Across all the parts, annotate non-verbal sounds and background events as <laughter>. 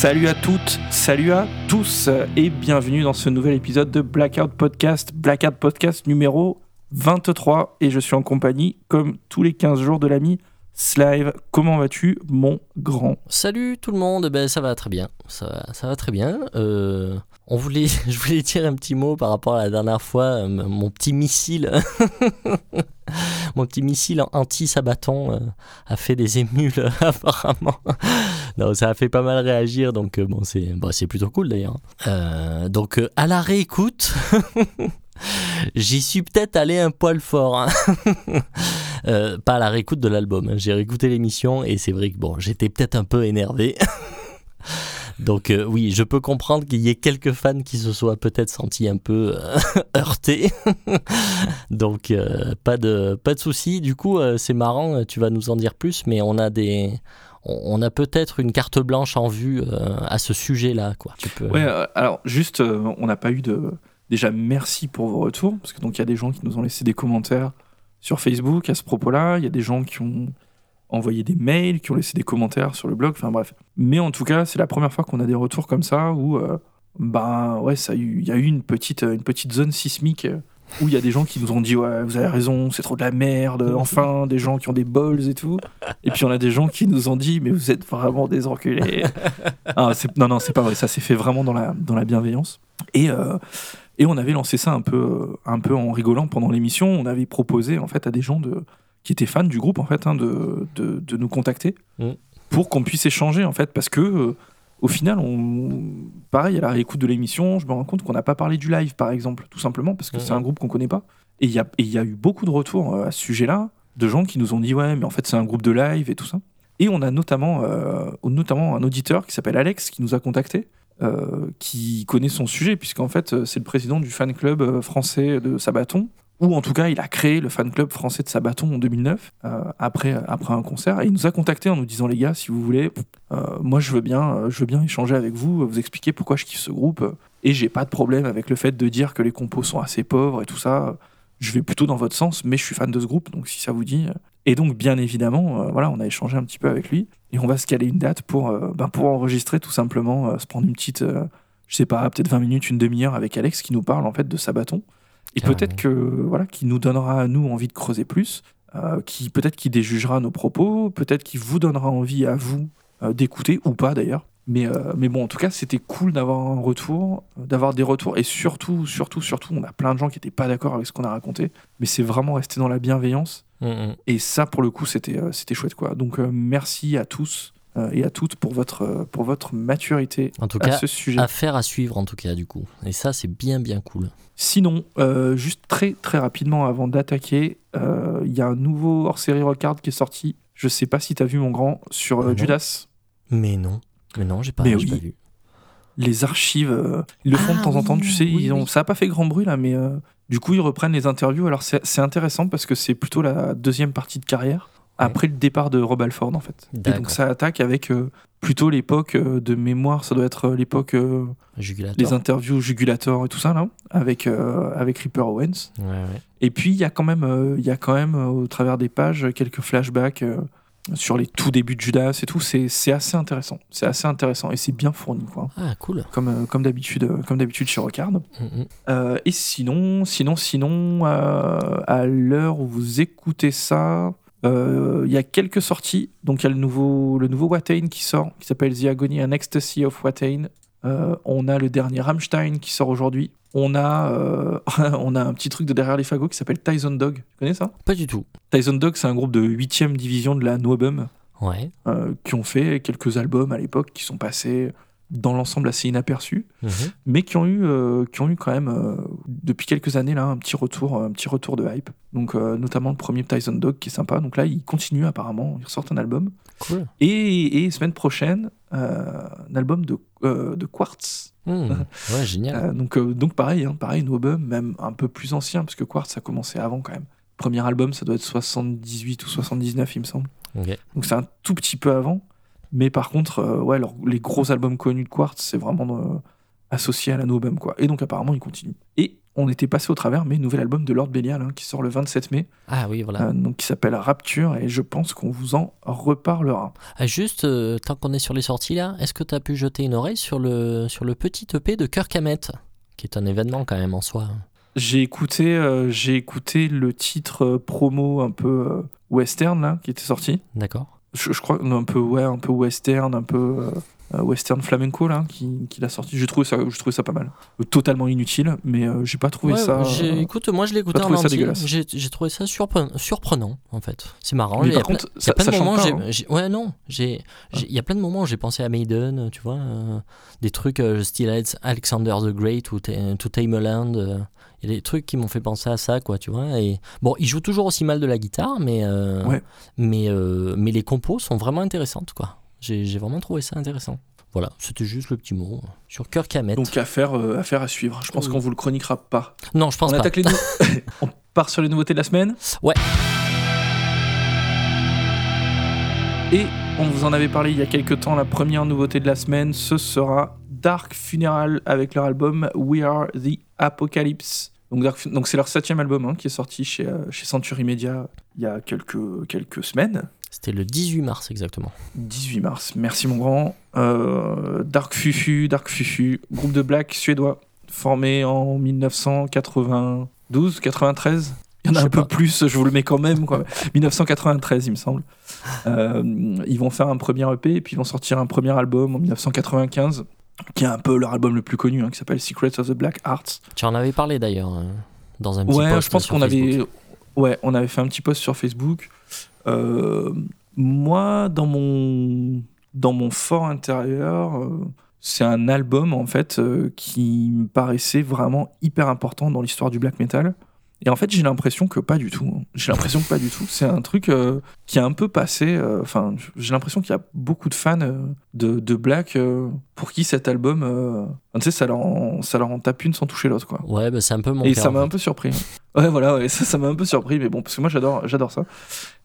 Salut à toutes, salut à tous et bienvenue dans ce nouvel épisode de Blackout Podcast, Blackout Podcast numéro 23 et je suis en compagnie comme tous les 15 jours de l'ami Slive. Comment vas-tu mon grand? Salut tout le monde, ben, ça va très bien, ça, va- ça va très bien. Euh, on voulait, <laughs> je voulais dire un petit mot par rapport à la dernière fois, euh, mon petit missile, <laughs> mon petit missile anti-sabaton euh, a fait des émules <laughs> apparemment. non, ça a fait pas mal réagir, donc euh, bon, c'est bon, c'est plutôt cool d'ailleurs. Donc à la réécoute, j'y suis peut-être allé un poil fort. hein. Pas à la réécoute de l'album. hein. J'ai réécouté l'émission et c'est vrai que bon, j'étais peut-être un peu énervé. Donc euh, oui, je peux comprendre qu'il y ait quelques fans qui se soient peut-être sentis un peu euh, <laughs> heurtés. <laughs> Donc euh, pas de pas de souci. Du coup, c'est marrant. Tu vas nous en dire plus, mais on a peut-être une carte blanche en vue à ce sujet-là, quoi. Alors juste, on n'a pas eu de. Déjà, merci pour vos retours, parce que donc il y a des gens qui nous ont laissé des commentaires sur Facebook à ce propos-là. Il y a des gens qui ont envoyé des mails, qui ont laissé des commentaires sur le blog. Enfin bref. Mais en tout cas, c'est la première fois qu'on a des retours comme ça où, euh, bah ouais, ça il y a eu une petite, une petite zone sismique. euh, Où il y a des gens qui nous ont dit ouais vous avez raison c'est trop de la merde enfin des gens qui ont des balls et tout et puis on a des gens qui nous ont dit mais vous êtes vraiment des enculés <laughs> ah, non, non, c'est pas vrai. Ça s'est fait vraiment dans la, dans la bienveillance. Et, euh, et on avait lancé ça un peu, euh, un peu en rigolant pendant l'émission. On avait proposé en fait à des gens de, qui étaient fans du groupe en fait, hein, de, de, de nous contacter Mm. pour qu'on puisse échanger en fait, parce que euh, au final, on, pareil à la réécoute de l'émission, je me rends compte qu'on n'a pas parlé du live par exemple, tout simplement parce que Mm. c'est un groupe qu'on connaît pas. Et il y y a eu beaucoup de retours euh, à ce sujet-là, de gens qui nous ont dit ouais, mais en fait c'est un groupe de live et tout ça. Et on a notamment, euh, notamment un auditeur qui s'appelle Alex qui nous a contacté, euh, qui connaît son sujet, puisqu'en fait c'est le président du fan club français de Sabaton, ou en tout cas il a créé le fan club français de Sabaton en 2009, euh, après, après un concert, et il nous a contacté en nous disant les gars, si vous voulez, euh, moi je veux, bien, euh, je veux bien échanger avec vous, vous expliquer pourquoi je kiffe ce groupe, et j'ai pas de problème avec le fait de dire que les compos sont assez pauvres et tout ça, je vais plutôt dans votre sens, mais je suis fan de ce groupe, donc si ça vous dit... et donc, bien évidemment, euh, voilà, on a échangé un petit peu avec lui. Et on va se caler une date pour, euh, ben, pour enregistrer tout simplement, se prendre une petite, je sais pas, peut-être 20 minutes, une demi-heure avec Alex qui nous parle en fait de Sabaton. Et peut-être que voilà, qui nous donnera à nous envie de creuser plus, euh, qui peut-être qui déjugera nos propos, peut-être qui vous donnera envie à vous euh, d'écouter ou pas d'ailleurs. Mais, euh, mais bon, en tout cas, c'était cool d'avoir un retour, d'avoir des retours. Et surtout, surtout, surtout, on a plein de gens qui n'étaient pas d'accord avec ce qu'on a raconté. Mais c'est vraiment resté dans la bienveillance. Mm, mm. Et ça, pour le coup, c'était c'était chouette, quoi. Donc, merci à tous et à toutes pour votre, euh, pour votre maturité En tout à cas, ce sujet. affaire à suivre en tout cas du coup. Et ça, c'est bien bien cool. Sinon, euh, juste très, très rapidement avant d'attaquer, euh, il y a un nouveau hors-série Rockard qui est sorti. Je sais pas si tu as vu, mon grand, sur euh. Judas. Mais non, mais non, j'ai pas, Mais oui. pas vu. Les archives, euh, ils le font de Ah temps en temps, tu sais. oui, ils ont. Ça a pas fait grand bruit, là, mais euh, du coup, ils reprennent les interviews. Alors, c'est intéressant parce que c'est plutôt la deuxième partie de carrière, Ouais. après le départ de Rob Alford, en fait. Et donc, ça attaque avec euh, plutôt l'époque euh, de mémoire, ça doit être euh, l'époque, euh, les interviews Jugulator et tout ça, là, avec, avec Ripper Owens. Ouais, ouais. Et puis, il y a quand même, il y a quand même au travers des pages, quelques flashbacks sur les tout débuts de Judas et tout. C'est assez intéressant. C'est assez intéressant et c'est bien fourni, quoi. Ah, cool. Comme, comme d'habitude comme d'habitude chez Rockard. Mm, mm. Euh, et sinon, sinon, sinon, euh, à l'heure où vous écoutez ça, il y a quelques sorties. Donc, il y a le nouveau, le nouveau Watain qui sort, qui s'appelle The Agony and Ecstasy of Watain. Euh, on a le dernier Rammstein qui sort aujourd'hui. On a, euh, <laughs> on a un petit truc de derrière les fagots qui s'appelle Tyson Dog. Tu connais ça? Pas du tout. Tyson Dog, c'est un groupe de 8ème division de la Noebum Ouais. euh, qui ont fait quelques albums à l'époque qui sont passés dans l'ensemble assez inaperçus Mhm. mais qui ont eu, euh, qui ont eu quand même euh, depuis quelques années là un petit retour, un petit retour de hype. Donc euh, notamment le premier Tyson Dog qui est sympa. Donc là ils continuent apparemment, ils ressortent un album. Cool. Et, et semaine prochaine un album de, de Quartz. Mm. <laughs> Ouais, génial. Donc donc pareil, hein, pareil no album même un peu plus ancien parce que Quartz a commencé avant quand même. Premier album ça doit être 78 ou 79 il me semble. Donc c'est un tout petit peu avant. Mais par contre, euh, ouais, alors, les gros albums connus de Quartz, c'est vraiment euh, associé à la Nobum, quoi. Et donc apparemment, ils continuent. Et on était passé au travers, mais nouvel album de Lord Belial hein, qui sort le 27 mai, Ah oui, voilà. euh, donc qui s'appelle Rapture, et je pense qu'on vous en reparlera. Ah, juste, tant qu'on est sur les sorties là, est-ce que tu as pu jeter une oreille sur le, sur le petit EP de Kirk Hammett qui est un événement quand même en soi? J'ai écouté, j'ai écouté le titre promo un peu western là, qui était sorti. D'accord Je, je crois un peu ouais, un peu western, un peu euh, western flamenco là, qui, qui l'a sorti. J'ai trouvé ça, j'ai trouvé ça pas mal. Euh, totalement inutile, mais euh, j'ai pas trouvé Ouais, ça. euh, Écoute, moi je l'ai écouté en trouvé ça entier. dégueulasse. J'ai trouvé ça surpre- surprenant en fait. C'est marrant. Mais par plein- contre, il y a ça, plein ça de chante moments, pas, j'ai- hein. ouais non, j'ai, il y a plein de moments où j'ai pensé à Maiden, tu vois, euh, des trucs euh, style Alex- Alexander the Great ou To Tame a Land. euh, Il y a des trucs qui m'ont fait penser à ça, quoi, tu vois. Et bon, il joue toujours aussi mal de la guitare, mais euh, Ouais. mais euh, mais les compos sont vraiment intéressantes, quoi. J'ai vraiment trouvé ça intéressant. Voilà, c'était juste le petit mot euh, sur Kirk Hammett. Donc affaire, euh, affaire à suivre. Je pense Oui. qu'on vous le chroniquera pas. non, je pense on pas. attaque les <laughs> <laughs> On part sur les nouveautés de la semaine. Ouais. Et on vous en avait parlé il y a quelques temps. La première nouveauté de la semaine, ce sera Dark Funeral avec leur album We Are the Apocalypse. Donc c'est leur septième album hein, qui est sorti chez, euh, chez Century Media il y a quelques, quelques semaines. C'était le 18 mars exactement. 18 mars. Merci mon grand. Euh, Dark Fufu, Dark Fufu, groupe de black suédois formé en 1992, 93. Il y en a un peu plus, je vous le mets quand même. Quoi. <laughs> 1993, il me semble. Euh, ils vont faire un premier EP et puis ils vont sortir un premier album en 1995, qui est un peu leur album le plus connu, hein, qui s'appelle Secrets of the Black Arts. Tu en avais parlé d'ailleurs euh, dans un petit Ouais, post je pense qu'on avait, Facebook. ouais, on avait fait un petit post sur Facebook. Euh, moi, dans mon, dans mon fort intérieur, euh, c'est un album en fait euh, qui me paraissait vraiment hyper important dans l'histoire du black metal. Et en fait, j'ai l'impression que pas du tout. hein. J'ai l'impression que pas du tout. C'est un truc euh, qui a un peu passé. euh, Enfin, j'ai l'impression qu'il y a beaucoup de fans euh, de, de black pour qui cet album, tu sais, ça leur, en, ça leur en tape une sans toucher l'autre, quoi. Ouais, bah, c'est un peu mon Et ça m'a un peu surpris. <laughs> Ouais, voilà, ouais, ça, ça m'a un peu surpris, mais bon, parce que moi j'adore, j'adore ça.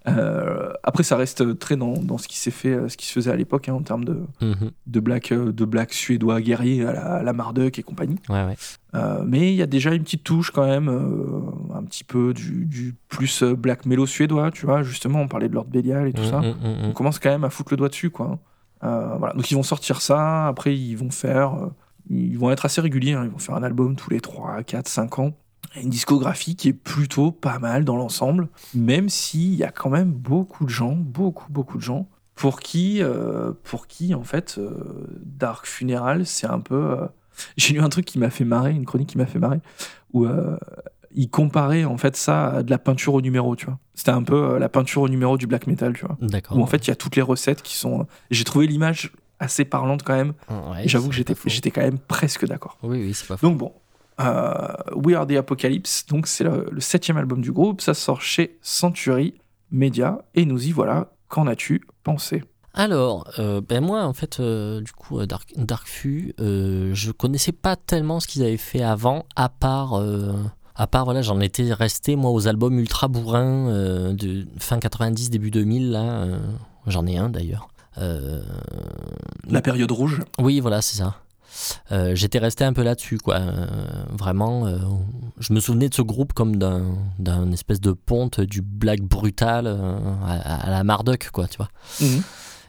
Euh, après, ça reste très dans, dans ce qui s'est fait, euh, ce qui se faisait à l'époque hein, en termes de, Mhm. de black, euh, de black suédois guerriers à la, à la Marduk et compagnie. Ouais, ouais. Euh, mais il y a déjà une petite touche quand même, euh, un petit peu du, du plus black mellow suédois, tu vois. Justement, on parlait de Lord Belial et tout ça. Mm, mm, mm, On mm. commence quand même à foutre le doigt dessus, quoi. Voilà. Donc ils vont sortir ça, après ils vont faire. ils vont être assez réguliers, hein. ils vont faire un album tous les 3, 4, 5 ans. Une discographie qui est plutôt pas mal dans l'ensemble, même s'il y a quand même beaucoup de gens, beaucoup, beaucoup de gens, pour qui, euh, pour qui en fait, euh, Dark Funeral, c'est un peu. euh, <laughs> J'ai lu un truc qui m'a fait marrer, une chronique qui m'a fait marrer, où il comparait en fait ça à de la peinture au numéro, tu vois. C'était un peu la peinture au numéro du black metal, tu vois D'accord. où en fait il y a toutes les recettes qui sont. J'ai trouvé l'image assez parlante quand même. Ouais, J'avoue que j'étais, j'étais quand même presque d'accord. Oui, oui, c'est pas faux. Donc bon, We Are the Apocalypse, donc c'est le, le septième album du groupe, ça sort chez Century Media et nous y voilà. Qu'en as-tu pensé? Alors, euh, ben moi, en fait, euh, du coup, euh, Dark, Dark Fu, euh, je connaissais pas tellement ce qu'ils avaient fait avant, à part, euh, à part, voilà, j'en étais resté, moi, aux albums ultra bourrins euh, de fin 90, début 2000, là. euh, j'en ai un, d'ailleurs. Euh, La période rouge. oui, voilà, c'est ça. Euh, J'étais resté un peu là-dessus, quoi. Euh, vraiment, euh, je me souvenais de ce groupe comme d'un espèce de ponte du black brutal à, à la Marduk, quoi, tu vois.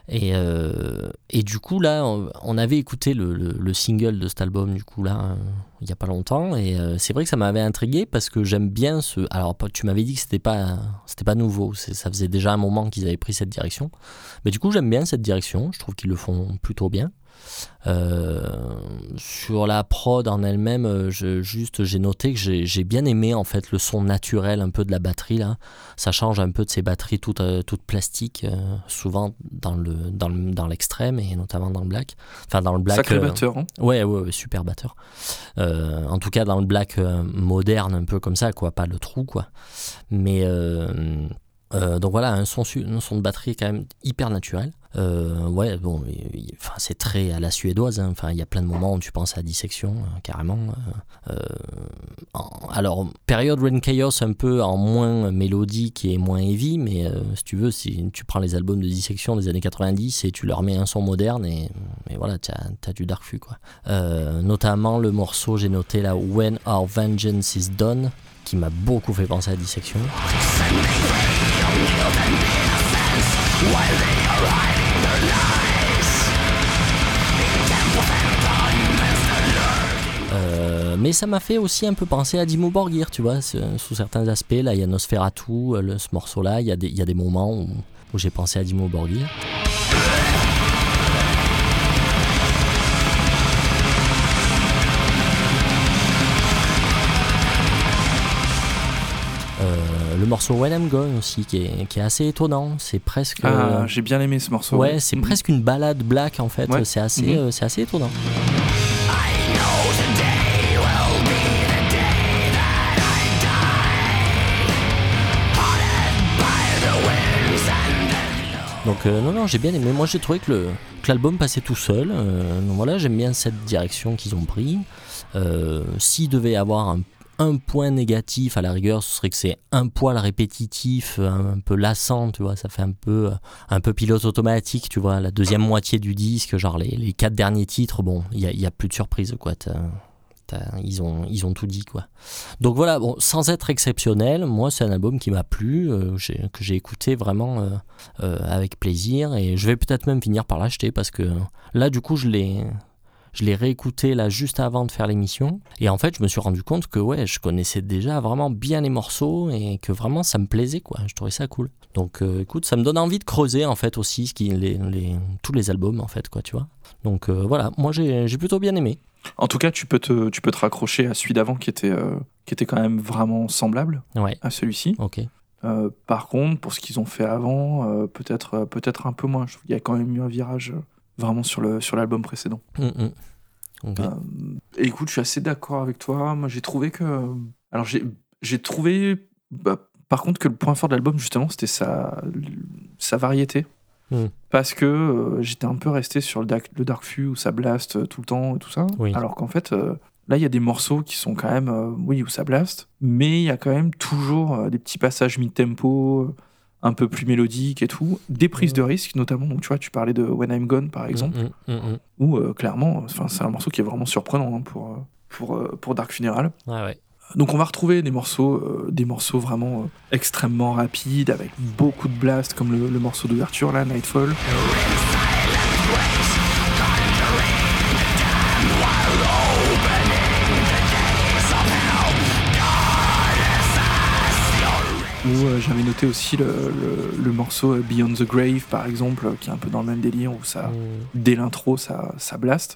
Et, euh, et du coup, là, on, on avait écouté le, le- le single de cet album, du coup, là, il n'y a pas longtemps. Et c'est vrai que ça m'avait intrigué parce que j'aime bien ce. Alors, tu m'avais dit que c'était pas, c'était pas nouveau, ça faisait déjà un moment qu'ils avaient pris cette direction. Mais du coup, j'aime bien cette direction, je trouve qu'ils le font plutôt bien. Euh, sur la prod en elle-même, euh, juste j'ai noté que j'ai bien aimé en fait le son naturel un peu de la batterie là. Ça change un peu de ces batteries toutes, euh, toutes plastiques, souvent dans le dans le- dans l'extrême et notamment dans le black. Enfin dans le black. Sacré batteur. hein. Ouais, ouais, ouais, super batteur. En tout cas, dans le black moderne, un peu comme ça, quoi, pas le trou, quoi. Mais euh, euh, donc voilà, un son, un son de batterie quand même hyper naturel. Euh, ouais, bon, enfin, c'est très à la suédoise. hein. Enfin, il y a plein de moments où tu penses à dissection, euh, carrément. Euh, alors, période Rain Chaos un peu en moins mélodique et moins heavy, mais si tu veux, si tu prends les albums de dissection des années 90 et tu leur mets un son moderne, et, voilà, tu as, du Dark Fury, quoi. Notamment le morceau, j'ai noté là, When Our Vengeance is Done, qui m'a beaucoup fait penser à dissection. Euh, mais ça m'a fait aussi un peu penser à Dimmu Borgir, tu vois, sous certains aspects. Là, il y a Nosferatu, euh, le- ce morceau-là, il y, a des- il y a des moments où, où j'ai pensé à Dimmu Borgir. Euh, le morceau When I'm Gone aussi, qui est, qui est assez étonnant. C'est presque. Ah, euh, j'ai bien aimé ce morceau. ouais, c'est presque une balade black en fait. Ouais. C'est assez, euh, c'est assez étonnant. Donc euh, non non j'ai bien aimé. Moi j'ai trouvé que l'album passait tout seul. Euh, donc voilà j'aime bien cette direction qu'ils ont pris. Euh, S'il devait avoir un, point négatif à la rigueur, ce serait que c'est un poil répétitif, un, peu lassant, tu vois. Ça fait un peu un peu pilote automatique, tu vois. La deuxième moitié du disque, genre les, les quatre derniers titres, bon il y a, y a plus de surprise quoi. Ils ont, ils ont tout dit quoi. Donc voilà, bon, sans être exceptionnel, moi c'est un album qui m'a plu, euh, que j'ai écouté vraiment euh, euh, avec plaisir. Et je vais peut-être même finir par l'acheter parce que là du coup je l'ai je l'ai réécouté là juste avant de faire l'émission. Et en fait je me suis rendu compte que ouais je connaissais déjà vraiment bien les morceaux et que vraiment ça me plaisait quoi. Je trouvais ça cool. Donc écoute ça me donne envie de creuser en fait aussi ce qui tous les albums en fait quoi tu vois. Donc voilà. Moi j'ai plutôt bien aimé En tout cas, tu peux te, tu peux te raccrocher à celui d'avant qui était, euh, qui était quand même vraiment semblable ouais à celui-ci. ok Euh, par contre, pour ce qu'ils ont fait avant, euh, peut-être peut-être un peu moins. Qu'il y a quand même eu un virage vraiment sur le sur l'album précédent. Mm, mm. Euh, écoute, je suis assez d'accord avec toi. Moi, j'ai trouvé que. Alors, j'ai j'ai trouvé. bah, par contre, que le point fort de l'album, justement, c'était sa, sa variété. Hmm. Parce que euh, j'étais un peu resté sur le Dark, le Dark Fury où ça blast euh, tout le temps et tout ça. Oui. Alors qu'en fait, euh, là, il y a des morceaux qui sont quand même. euh, oui, où ça blast. Mais il y a quand même toujours des petits passages mid-tempo. un peu plus mélodiques et tout, des prises de risques notamment, donc tu vois, tu parlais de When I'm Gone par exemple, Mm, mm, mm, où clairement, c'est un morceau qui est vraiment surprenant hein, pour, pour, pour Dark Funeral. Ouais, ouais. Donc on va retrouver des morceaux, euh, des morceaux vraiment euh, extrêmement rapides, avec beaucoup de blast, comme le, le morceau d'ouverture là, Nightfall. Ou euh, j'avais noté aussi le, le- le morceau Beyond the Grave par exemple, qui est un peu dans le même délire où ça, Mm. dès l'intro, ça, ça blast.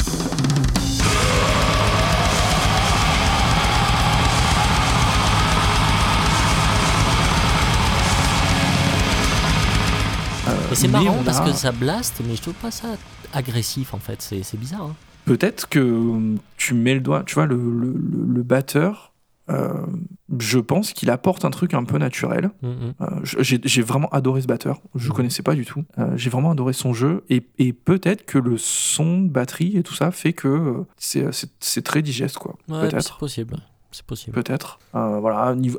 Et c'est marrant parce a- que ça blast, mais je trouve pas ça agressif en fait. C'est bizarre. hein. Peut-être que euh, tu mets le doigt, tu vois, le, le, le- le batteur, euh, je pense qu'il apporte un truc un peu naturel. Mm, mm. Euh, j'ai vraiment adoré ce batteur, je Mhm. connaissais pas du tout. Euh, j'ai vraiment adoré son jeu et, et peut-être que le son de batterie et tout ça fait que c'est- très digeste, quoi. Ouais, mais c'est peut-être. possible. C'est possible. Peut-être. Voilà. niveau-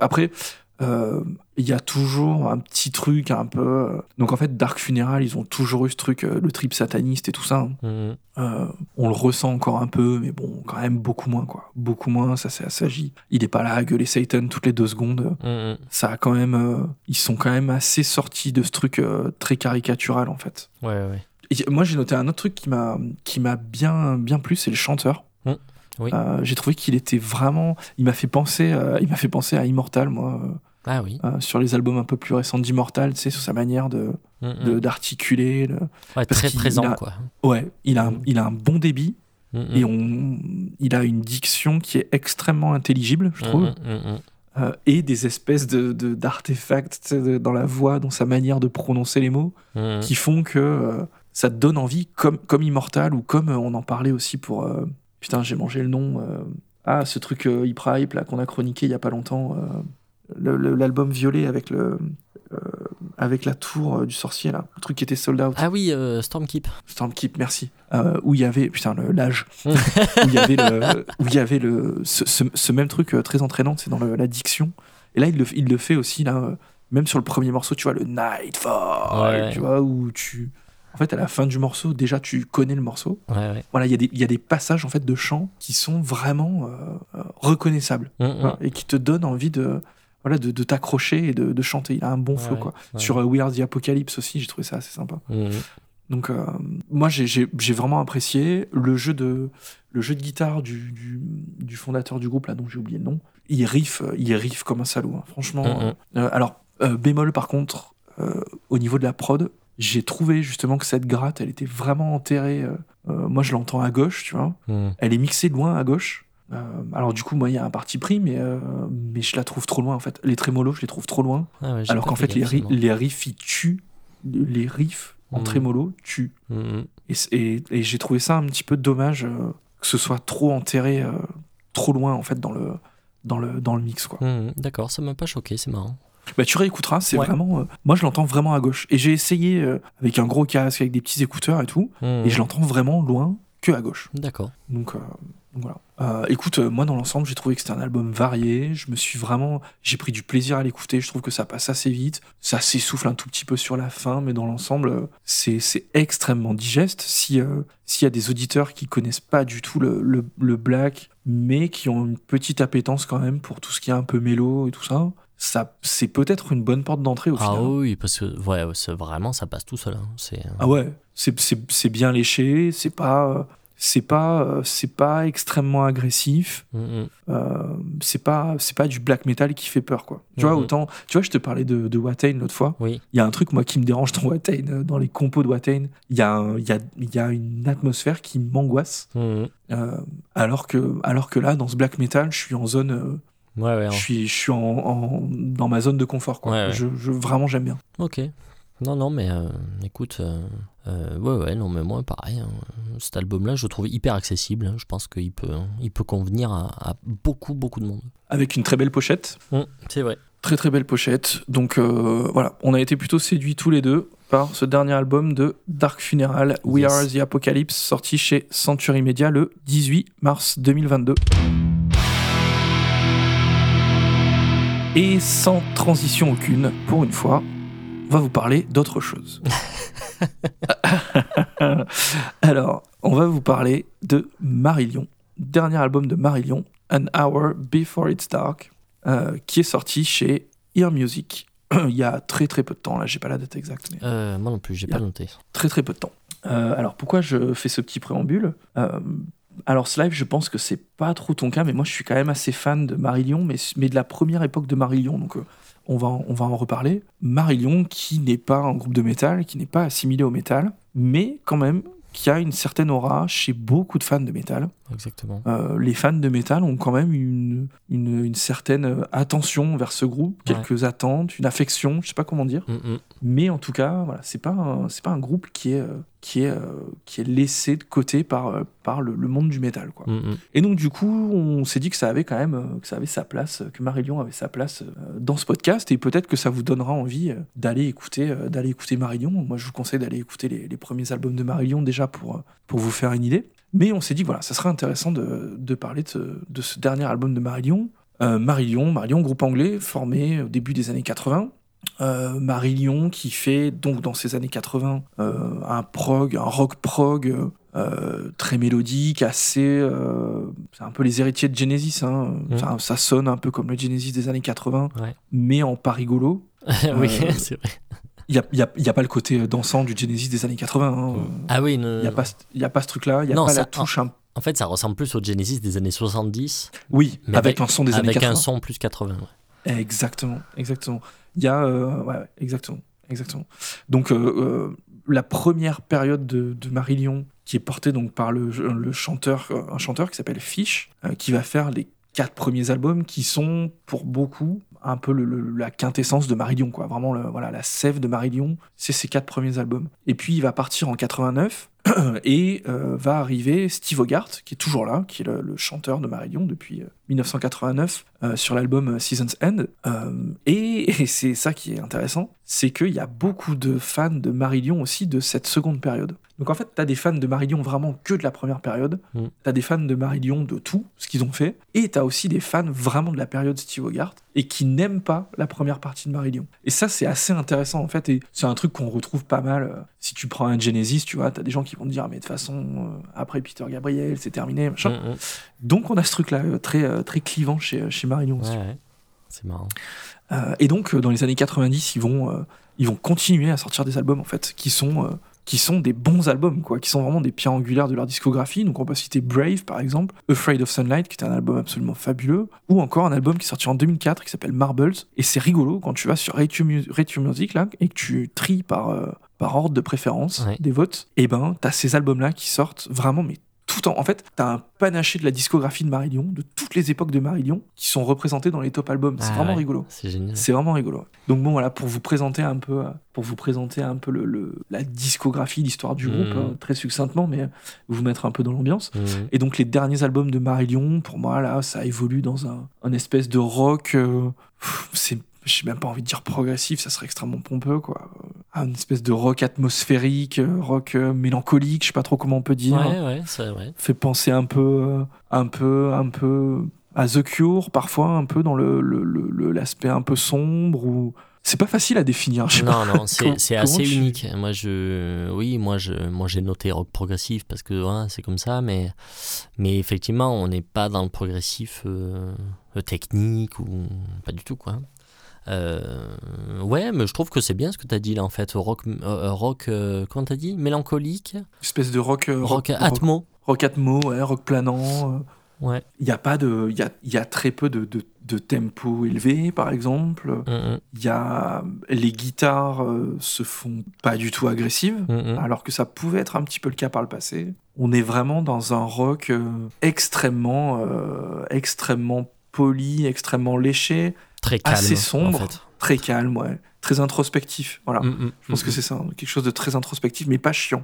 Euh, il y a toujours un petit truc un peu. euh, Donc en fait, Dark Funeral, ils ont toujours eu ce truc, euh, le trip sataniste et tout ça. hein. Mm, mm. Euh, on le ressent encore un peu, mais bon, quand même beaucoup moins, quoi. Beaucoup moins, ça c'est assagi. Il est pas là à gueuler Satan toutes les deux secondes. Mm, mm. Ça a quand même. euh, ils sont quand même assez sortis de ce truc très caricatural, en fait. Ouais, ouais. Et moi, j'ai noté un autre truc qui m'a qui m'a bien bien plu, c'est le chanteur. Mm, oui. Euh, j'ai trouvé qu'il était vraiment. Il m'a fait penser. il m'a fait penser à Immortal, moi, Ah oui. euh, sur les albums un peu plus récents d'Immortal, tu sais, sur sa manière de Mm, mm. d'articuler. le- Ouais, très présent a- quoi. Ouais, il a un, Mm. il a un bon débit Mm, et on, il a une diction qui est extrêmement intelligible, je trouve, mm, euh, et des espèces de d'artefacts dans la voix, dans sa manière de prononcer les mots, qui font que euh, ça te donne envie, comme, comme Immortal, ou comme on en parlait aussi pour... putain, j'ai mangé le nom. ah, ce truc Hyper Hype là, qu'on a chroniqué il y a pas longtemps. L'album violet avec le... euh, avec la tour euh, du sorcier, là, le truc qui était sold out. Ah oui, euh, Stormkeep. Stormkeep, merci. Euh, où il y avait, putain, le- l'âge. <laughs> où il y avait, le, où il y avait le, ce, ce- ce même truc euh, très entraînant, c'est dans le- la diction. Et là, il le, il le fait aussi, là, euh, même sur le premier morceau, tu vois, le Nightfall, Ouais. tu vois, où tu. En fait, à la fin du morceau, déjà, tu connais le morceau. Ouais, ouais. Voilà, il y, a des- il y a des passages, en fait, de chants qui sont vraiment euh, reconnaissables. Mm, mm. Voilà, et qui te donnent envie de. Voilà, de, de t'accrocher et de, de chanter. Il a un bon flow, Ouais, quoi. ouais. Sur euh, We Are the Apocalypse aussi, j'ai trouvé ça assez sympa. Mm. Donc, euh, moi, j'ai- vraiment apprécié le jeu de, le jeu de guitare du, du, du fondateur du groupe, là, dont j'ai oublié le nom. Il riff, euh, il riff comme un salaud, hein. franchement. Euh, alors, euh, bémol, par contre, au niveau de la prod, j'ai trouvé justement que cette gratte, elle était vraiment enterrée. moi, je l'entends à gauche, tu vois. Elle est mixée loin à gauche. Euh, alors, du coup, moi, il y a un parti pris, mais, euh, mais je la trouve trop loin, en fait. Les trémolos, je les trouve trop loin. Ah ouais, Alors qu'en fait, les, ri- riffs, ils tuent. Les riffs en Mhm. trémolo tuent. Mm, mm. Et, c- et- et j'ai trouvé ça un petit peu dommage euh, que ce soit trop enterré, trop loin en fait dans le, dans le, dans le mix. Quoi. Mm, D'accord, ça m'a pas choqué, c'est marrant. Bah, tu réécouteras, c'est Ouais. vraiment. euh, moi je l'entends vraiment à gauche. Et j'ai essayé euh, avec un gros casque, avec des petits écouteurs et tout, Mm. et je l'entends vraiment loin que à gauche. D'accord. Donc, euh, donc voilà. Euh, écoute, euh, moi dans l'ensemble, j'ai trouvé que c'était un album varié. Je me suis vraiment, j'ai pris du plaisir à l'écouter. Je trouve que ça passe assez vite. Ça s'essouffle un tout petit peu sur la fin, mais dans l'ensemble, c'est c'est extrêmement digeste. Si euh, s'il y a des auditeurs qui connaissent pas du tout le, le, le black, mais qui ont une petite appétence quand même pour tout ce qui est un peu mélo et tout ça, ça c'est peut-être une bonne porte d'entrée au Ah final. oui, parce que ouais, vraiment, ça passe tout seul. hein. C'est. Ah ouais, c'est- c'est c'est bien léché, c'est pas euh, c'est pas euh, c'est pas extrêmement agressif. Mm, mm. Euh, c'est pas c'est pas du black metal qui fait peur quoi. Tu vois Mhm. autant tu vois je te parlais de, de Watain l'autre fois. Oui. Il y a un truc moi qui me dérange dans Watain euh, dans les compos de Watain. Il y a il y a y a une atmosphère qui m'angoisse. Mm, mm. Euh, alors que alors que là dans ce black metal je suis en zone euh, Ouais, ouais. je suis je suis en, en- dans ma zone de confort quoi. Ouais. Je, je- vraiment j'aime bien. Ok. Non, non, mais euh, écoute, euh, euh, ouais, ouais, non, mais moi, pareil. hein. cet album-là, je le trouve hyper accessible. hein. Je pense qu'il peut, il peut convenir à, à beaucoup, beaucoup de monde. Avec une très belle pochette. Mm, c'est vrai. Très très belle pochette. Donc voilà, on a été plutôt séduits tous les deux par ce dernier album de Dark Funeral, We Yes. Are the Apocalypse, sorti chez Century Media le 18 mars 2022. Et sans transition aucune, pour une fois, on va vous parler d'autre chose. <laughs> Alors, on va vous parler de Marillion, dernier album de Marillion, An Hour Before It's Dark, euh, qui est sorti chez Ear Music <clears throat> il y a très très peu de temps. Là, j'ai pas la date exacte, mais Euh, moi non plus, j'ai pas noté. très très peu de temps. Euh, alors pourquoi je fais ce petit préambule? Alors Slive, je pense que c'est pas trop ton cas, mais moi je suis quand même assez fan de Marillion, mais, mais de la première époque de Marillion, donc euh, on, va en, on va en reparler. Marillion qui n'est pas un groupe de métal, qui n'est pas assimilé au métal, mais quand même qui a une certaine aura chez beaucoup de fans de métal. Exactement. Euh, les fans de métal ont quand même une, une, une certaine euh, attention vers ce groupe, Ouais. quelques attentes, une affection, je sais pas comment dire. Mm, mm. Mais en tout cas, voilà, c'est pas un, pas un groupe qui est qui est euh, qui est laissé de côté par euh, par le, le monde du métal quoi. Mm, mm. Et donc du coup, on s'est dit que ça avait quand même euh, que ça avait sa place, que Marillion avait sa place dans ce podcast et peut-être que ça vous donnera envie d'aller écouter d'aller écouter Marillion. Moi, je vous conseille d'aller écouter les, les premiers albums de Marillion déjà pour pour vous faire une idée. Mais on s'est dit que voilà, ça serait intéressant de, de parler de ce, de ce dernier album de Marillion. Euh, Marillion, Marillion, groupe anglais formé au début des années 80. Euh, Marillion qui fait donc dans ces années 80 euh, un prog, un rock prog euh, très mélodique, assez. euh, c'est un peu les héritiers de Genesis. Hein. Mm. Ça, ça sonne un peu comme le Genesis des années 80, Ouais. mais en pas rigolo. <laughs> oui, Euh, c'est vrai. Il n'y a, pas le côté dansant du Genesis des années 80. hein. Ah oui, Il n'y a, pas ce- il y a pas ce truc-là, il n'y a Non, pas ça- la touche. un- en fait, ça ressemble plus au Genesis des années 70, Oui, mais avec, un son des années avec 80. un son plus 80. ouais. Exactement, exactement. Il y a, euh, ouais, exactement, exactement. Donc euh, euh, la première période de, de Marillion, qui est portée donc par le, chanteur, un chanteur qui s'appelle Fish, qui va faire les quatre premiers albums, qui sont pour beaucoup un peu la quintessence de Marillion, quoi. Vraiment, voilà, la sève de Marillion, c'est ses quatre premiers albums. Et puis, il va partir en 89 <clears throat> et euh, va arriver Steve Hogarth, qui est toujours là, qui est le, le chanteur de Marillion depuis euh, 1989 euh, sur l'album euh, Season's End. Euh, et, <laughs> et c'est ça qui est intéressant, c'est qu'il y a beaucoup de fans de Marillion aussi de cette seconde période. Donc en fait, t'as des fans de Marillion vraiment que de la première période, Mm. t'as des fans de Marillion de tout ce qu'ils ont fait, et t'as aussi des fans vraiment de la période Steve Hogarth et qui n'aiment pas la première partie de Marillion. Et ça, c'est assez intéressant en fait, et c'est un truc qu'on retrouve pas mal. euh, si tu prends un Genesis, tu vois, t'as des gens qui vont dire, mais de toute façon, euh, après Peter Gabriel, c'est terminé, machin. Mm, mm. Donc on a ce truc-là euh, très, euh, très clivant chez, chez. Ouais, ouais. C'est marrant. Euh, et donc, dans les années 90, ils vont, euh, ils vont continuer à sortir des albums, en fait, qui sont, qui sont des bons albums, quoi, qui sont vraiment des pierres angulaires de leur discographie. Donc, on peut citer Brave, par exemple, Afraid of Sunlight, qui est un album absolument fabuleux, ou encore un album qui est sorti en 2004, qui s'appelle Marbles. Et c'est rigolo quand tu vas sur Radio, Mu- Radio Music, là, et que tu tries par, euh, par ordre de préférence Ouais. des votes, et ben, t'as ces albums-là qui sortent vraiment, mais tout en. En fait, t'as un panaché de la discographie de Marillion, de toutes les époques de Marillion, qui sont représentés dans les top albums. C'est Ah vraiment ouais. rigolo. C'est génial. C'est vraiment rigolo. Donc bon voilà pour vous présenter un peu, pour vous présenter un peu le, le- la discographie, l'histoire du groupe hein, très succinctement, mais vous mettre un peu dans l'ambiance. Mm. Et donc les derniers albums de Marillion, pour moi là, ça évolue dans un, un espèce de rock. euh, c'est j'ai même pas envie de dire progressif, ça serait extrêmement pompeux quoi. Euh, Un espèce de rock atmosphérique, euh, rock euh, mélancolique, je sais pas trop comment on peut dire Ouais, ouais, c'est vrai. fait penser un peu, euh, un peu, un peu à The Cure, parfois un peu dans le le- le- le- l'aspect un peu sombre ou c'est pas facile à définir. Je Non, non, c'est assez tu- unique. Moi, je, oui, moi, je, moi, j'ai noté rock progressif parce que ouais, c'est comme ça, mais, mais effectivement, on n'est pas dans le progressif euh, technique ou pas du tout, quoi. Euh, ouais, mais je trouve que c'est bien ce que tu as dit là en fait. Rock, euh, rock euh, comment t'as dit? Mélancolique espèce de rock, Rock, rock, atmo rock atmo, ouais, rock planant. Ouais. Il y a pas de, il y a, y a très peu de, de, de tempo élevé par exemple. Mm, mm, Il y a les guitares euh, se font pas du tout agressives. mm, alors que ça pouvait être un petit peu le cas par le passé. On est vraiment dans un rock euh, extrêmement, euh, extrêmement poli, extrêmement léché, Très calme. assez sombre. En fait. très calme, ouais, très introspectif. Voilà, Mm, mm, je pense mm, que c'est ça, quelque chose de très introspectif, mais pas chiant.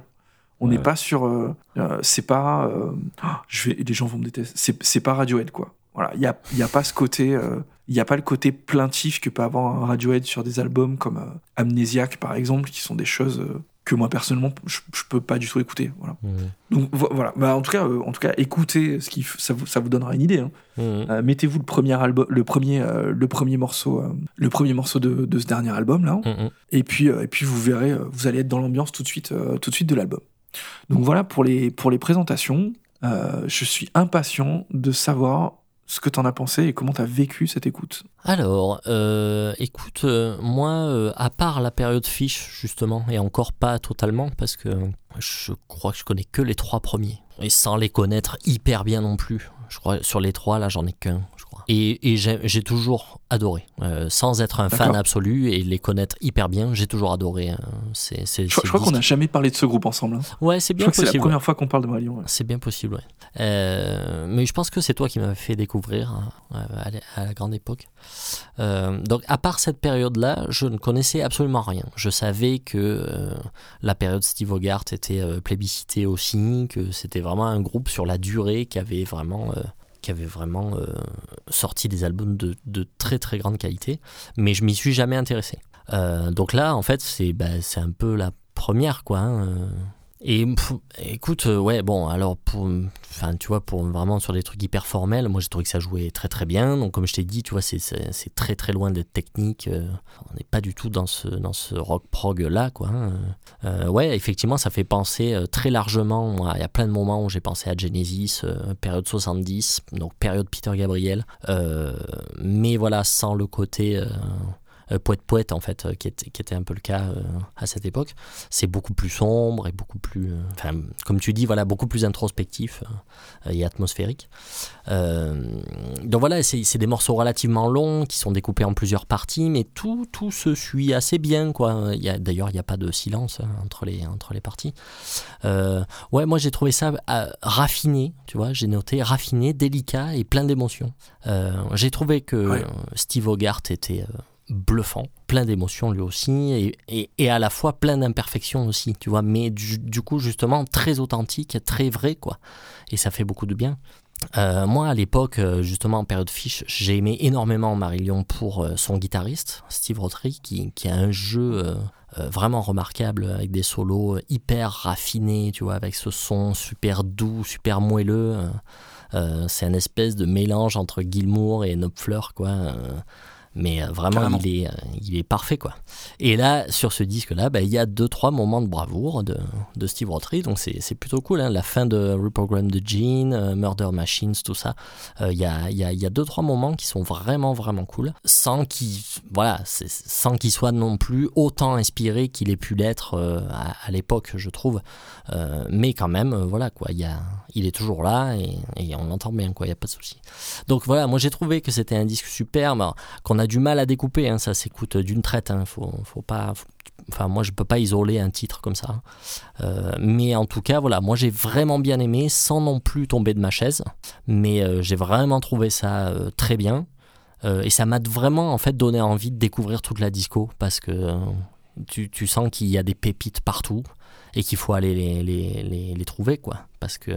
On n'est Ouais. pas sur, euh, euh, c'est pas, euh, ah, je vais, les gens vont me détester. C'est, pas Radiohead quoi. Voilà, il y a, y a pas ce côté, euh, il y a pas le côté plaintif que peut avoir un Radiohead sur des albums comme euh, Amnésiaque par exemple, qui sont des choses euh, que moi personnellement je, je peux pas du tout écouter. Voilà. mm, Donc vo- voilà, bah, en tout cas, euh, en tout cas, écoutez ce qui, ça vous, ça vous donnera une idée. hein. mm, mm. Euh, Mettez-vous le premier album, le premier, euh, le premier morceau, euh, le premier morceau de, de ce dernier album là, Mm, mm. et puis, euh, et puis vous verrez, euh, vous allez être dans l'ambiance tout de suite, tout de suite de l'album. Donc voilà pour les pour les présentations. Je suis impatient de savoir ce que t'en as pensé et comment t'as vécu cette écoute? Alors, euh, écoute, euh, moi, euh, à part la période fiche, justement, et encore pas totalement, parce que je crois que je connais que les trois premiers, et sans les connaître hyper bien non plus. Je crois sur les trois, là, j'en ai qu'un, Et, et j'ai toujours adoré, euh, sans être un fan absolu et les connaître hyper bien, j'ai toujours adoré. hein, Je, crois qu'on n'a jamais parlé de ce groupe ensemble. hein. Ouais, c'est Je bien crois que c'est la possible. première fois qu'on parle de Marillion. ouais. C'est bien possible, ouais. Euh, mais je pense que c'est toi qui m'avais fait découvrir hein, à, la- à la grande époque. Euh, donc, à part cette période-là, je ne connaissais absolument rien. Je savais que euh, la période Steve Hogarth était euh, plébiscitée aussi, que c'était vraiment un groupe sur la durée qui avait vraiment, euh, qui avait vraiment euh, sorti des albums de, de très très grande qualité. Mais je m'y suis jamais intéressé. Euh, donc là, en fait, c'est bah, un peu la première, quoi. hein, euh. Et écoute, euh, ouais, bon, alors, enfin, tu vois, pour vraiment sur des trucs hyper formels, moi j'ai trouvé que ça jouait très très bien. Donc, comme je t'ai dit, tu vois, c'est- très très loin d'être technique. euh, on n'est pas du tout dans ce, dans ce rock prog là, quoi. hein. Euh, ouais, effectivement, ça fait penser très largement. moi, Il y a plein de moments où j'ai pensé à Genesis, euh, période 70, donc période Peter Gabriel. Mais voilà, sans le côté. Euh, poète poète en fait, euh, qui, était, qui était un peu le cas euh, à cette époque. C'est beaucoup plus sombre et beaucoup plus, enfin, comme tu dis, voilà, beaucoup plus introspectif et atmosphérique. Donc voilà, c'est des morceaux relativement longs qui sont découpés en plusieurs parties, mais tout, tout se suit assez bien, quoi. D'ailleurs, il n'y a pas de silence hein, entre les, entre les parties. Ouais, moi j'ai trouvé ça raffiné, tu vois, j'ai noté raffiné, délicat et plein d'émotions. Euh, j'ai trouvé que Ouais. Steve Hogarth était euh, bluffant, plein d'émotions lui aussi, et, et, à la fois plein d'imperfections aussi, tu vois, mais du, du coup justement très authentique, très vrai, quoi. Et ça fait beaucoup de bien. Euh, moi, à l'époque, euh, justement en période fiche, j'ai aimé énormément Marillion pour euh, son guitariste, Steve Rothery, qui, qui a un jeu vraiment remarquable avec des solos hyper raffinés, tu vois, avec ce son super doux, super moelleux. c'est un espèce de mélange entre Gilmour et Knopfler, quoi. Mais euh, vraiment, Carrément. il est, euh, il est parfait, quoi. Et là, sur ce disque-là, bah, il y a deux, trois moments de bravoure de, de Steve Rothery, donc c'est plutôt cool. hein. La fin de Reprogram de Gene, euh, Murder Machines, tout ça. Euh, Il y, a, il y, a, il y a deux, trois moments qui sont vraiment, vraiment cool, sans qu'il voilà, sans qu'il soit non plus autant inspiré qu'il ait pu l'être euh, à, à l'époque, je trouve. Mais quand même, voilà, quoi, il, y a, il est toujours là et, et on l'entend bien, quoi, il n'y a pas de souci. Donc voilà, moi j'ai trouvé que c'était un disque superbe, qu'on a du mal à découper, hein, ça s'écoute d'une traite, hein, faut, faut pas... Enfin, moi, je peux pas isoler un titre comme ça. Euh, mais en tout cas, voilà, moi, j'ai vraiment bien aimé, sans non plus tomber de ma chaise. Mais euh, j'ai vraiment trouvé ça euh, très bien. Et ça m'a vraiment, en fait, donné envie de découvrir toute la disco, parce que tu sens qu'il y a des pépites partout et qu'il faut aller les, les, les, les trouver, quoi. Parce que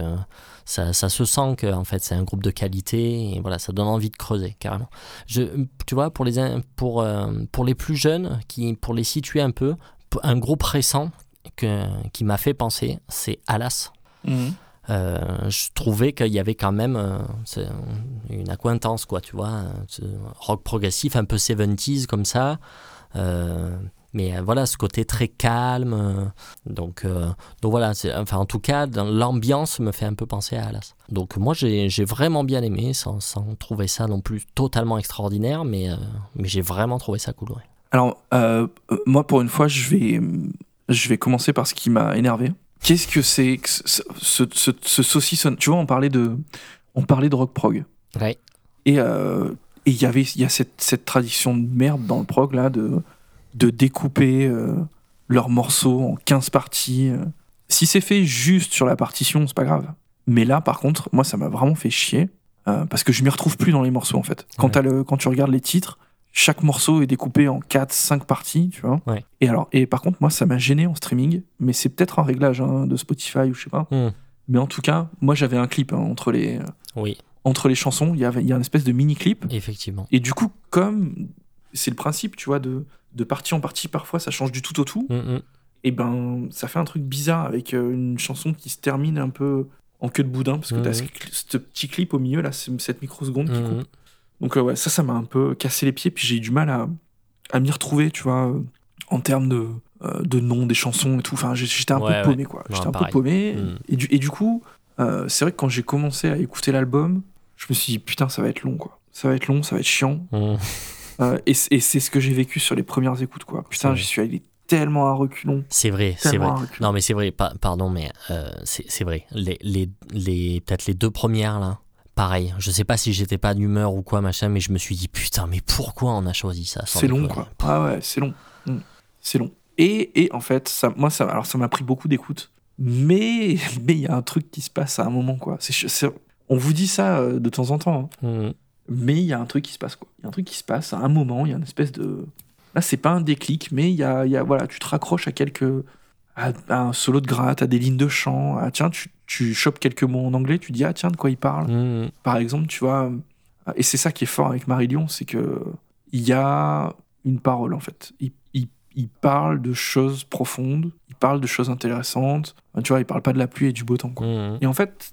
ça, ça se sent que, en fait, c'est un groupe de qualité, et voilà, ça donne envie de creuser, carrément. Je, tu vois, pour les, pour, euh, pour les plus jeunes, qui, pour les situer un peu, un groupe récent que, qui m'a fait penser, c'est Alas. Mhm. Euh, je trouvais qu'il y avait quand même euh, une acquaintance, quoi, tu vois, rock progressif, un peu 70s comme ça. Euh, mais euh, voilà, ce côté très calme. euh, donc, euh, donc voilà, enfin, en tout cas, l'ambiance me fait un peu penser à Alas. Donc moi, j'ai vraiment bien aimé, sans, sans trouver ça non plus totalement extraordinaire, mais, mais j'ai vraiment trouvé ça cool. ouais. Alors, moi, pour une fois, je vais, je vais commencer par ce qui m'a énervé. Qu'est-ce que c'est que ce, ce, ce, ce saucisson? Tu vois, on parlait de, on parlait de rock prog. Ouais. Et euh, et il y avait, il y a cette, cette tradition de merde dans le prog là de, de découper euh, leurs morceaux en 15 parties. euh. Si c'est fait juste sur la partition, c'est pas grave. Mais là, par contre, moi, ça m'a vraiment fait chier euh, parce que je m'y retrouve plus dans les morceaux en fait. Quand, Ouais. t'as le, quand tu regardes les titres, chaque morceau est découpé en 4, 5 parties, tu vois. Ouais. Et alors, et par contre, moi, ça m'a gêné en streaming, mais c'est peut-être un réglage hein, de Spotify ou je sais pas. Hmm. Mais en tout cas, moi, j'avais un clip hein, entre les Oui, entre les chansons. Il y avait, il y a une espèce de mini clip. effectivement. Et du coup, comme c'est le principe, tu vois, de de partie en partie, parfois, ça change du tout au tout. Mm, mm. Et ben, ça fait un truc bizarre avec euh, une chanson qui se termine un peu en queue de boudin parce que t'as Mhm. ce, petit clip au milieu là, c'est- cette microseconde qui Mm, coupe. mm. Donc euh, ouais, ça, ça m'a un peu cassé les pieds, puis j'ai eu du mal à, à m'y retrouver, tu vois, euh, en termes de, euh, de noms des chansons et tout. Enfin, j'étais un Ouais, peu ouais. paumé, quoi. J'étais un peu paumé. Mm. Et, du, et du coup, euh, c'est vrai que quand j'ai commencé à écouter l'album, je me suis dit, putain, ça va être long, quoi. Ça va être long, ça va être chiant. Mm. Euh, et c'est ce que j'ai vécu sur les premières écoutes, quoi. Putain, j'y suis allé tellement à reculons. C'est vrai, c'est vrai. Non, mais c'est vrai, pa- pardon, mais euh, c'est vrai. Les, les, les, Peut-être les deux premières, là, pareil. Je sais pas si j'étais pas d'humeur ou quoi, machin, mais je me suis dit, putain, mais pourquoi on a choisi ça C'est long, quoi. Ah ouais, c'est long. Mm. C'est long. Et, et en fait, ça, moi, ça, alors ça m'a pris beaucoup d'écoute. Mais <laughs> mais il y a un truc qui se passe à un moment, quoi. C'est, on vous dit ça euh, de temps en temps, hein. Mm. Mais il y a un truc qui se passe, quoi. Il y a un truc qui se passe à un moment. Il y a une espèce de. Là, c'est pas un déclic, mais il y a, y a- voilà, tu te raccroches à quelques. À, à un solo de gratte, à des lignes de chant. À, tiens, tu, tu chopes quelques mots en anglais, tu dis ah tiens de quoi il parle. Mm. Par exemple, tu vois, et c'est ça qui est fort avec Marillion, c'est que il y a une parole en fait. Il, il- il parle de choses profondes, il parle de choses intéressantes. Enfin, tu vois, il parle pas de la pluie et du beau temps. Quoi. Mm. Et en fait,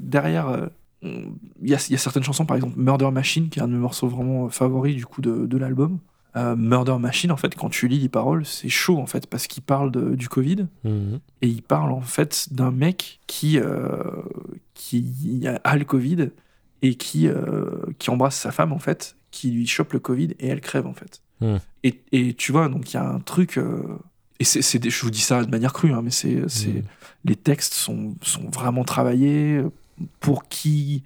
derrière, euh, il y, a, il y a certaines chansons, par exemple Murder Machine, qui est un de mes morceaux vraiment favoris du coup de, de l'album. Euh, Murder Machine, en fait, quand tu lis les paroles, c'est chaud en fait, parce qu'il parle de- du Covid. Mm. Et il parle en fait d'un mec qui, euh, qui a le Covid et qui, euh, qui embrasse sa femme en fait, qui lui chope le Covid et elle crève en fait. Et, et tu vois, donc il y a un truc. euh, et c'est, je vous dis ça de manière crue, hein, mais c'est, Hmm. les textes sont, sont vraiment travaillés euh, pour qui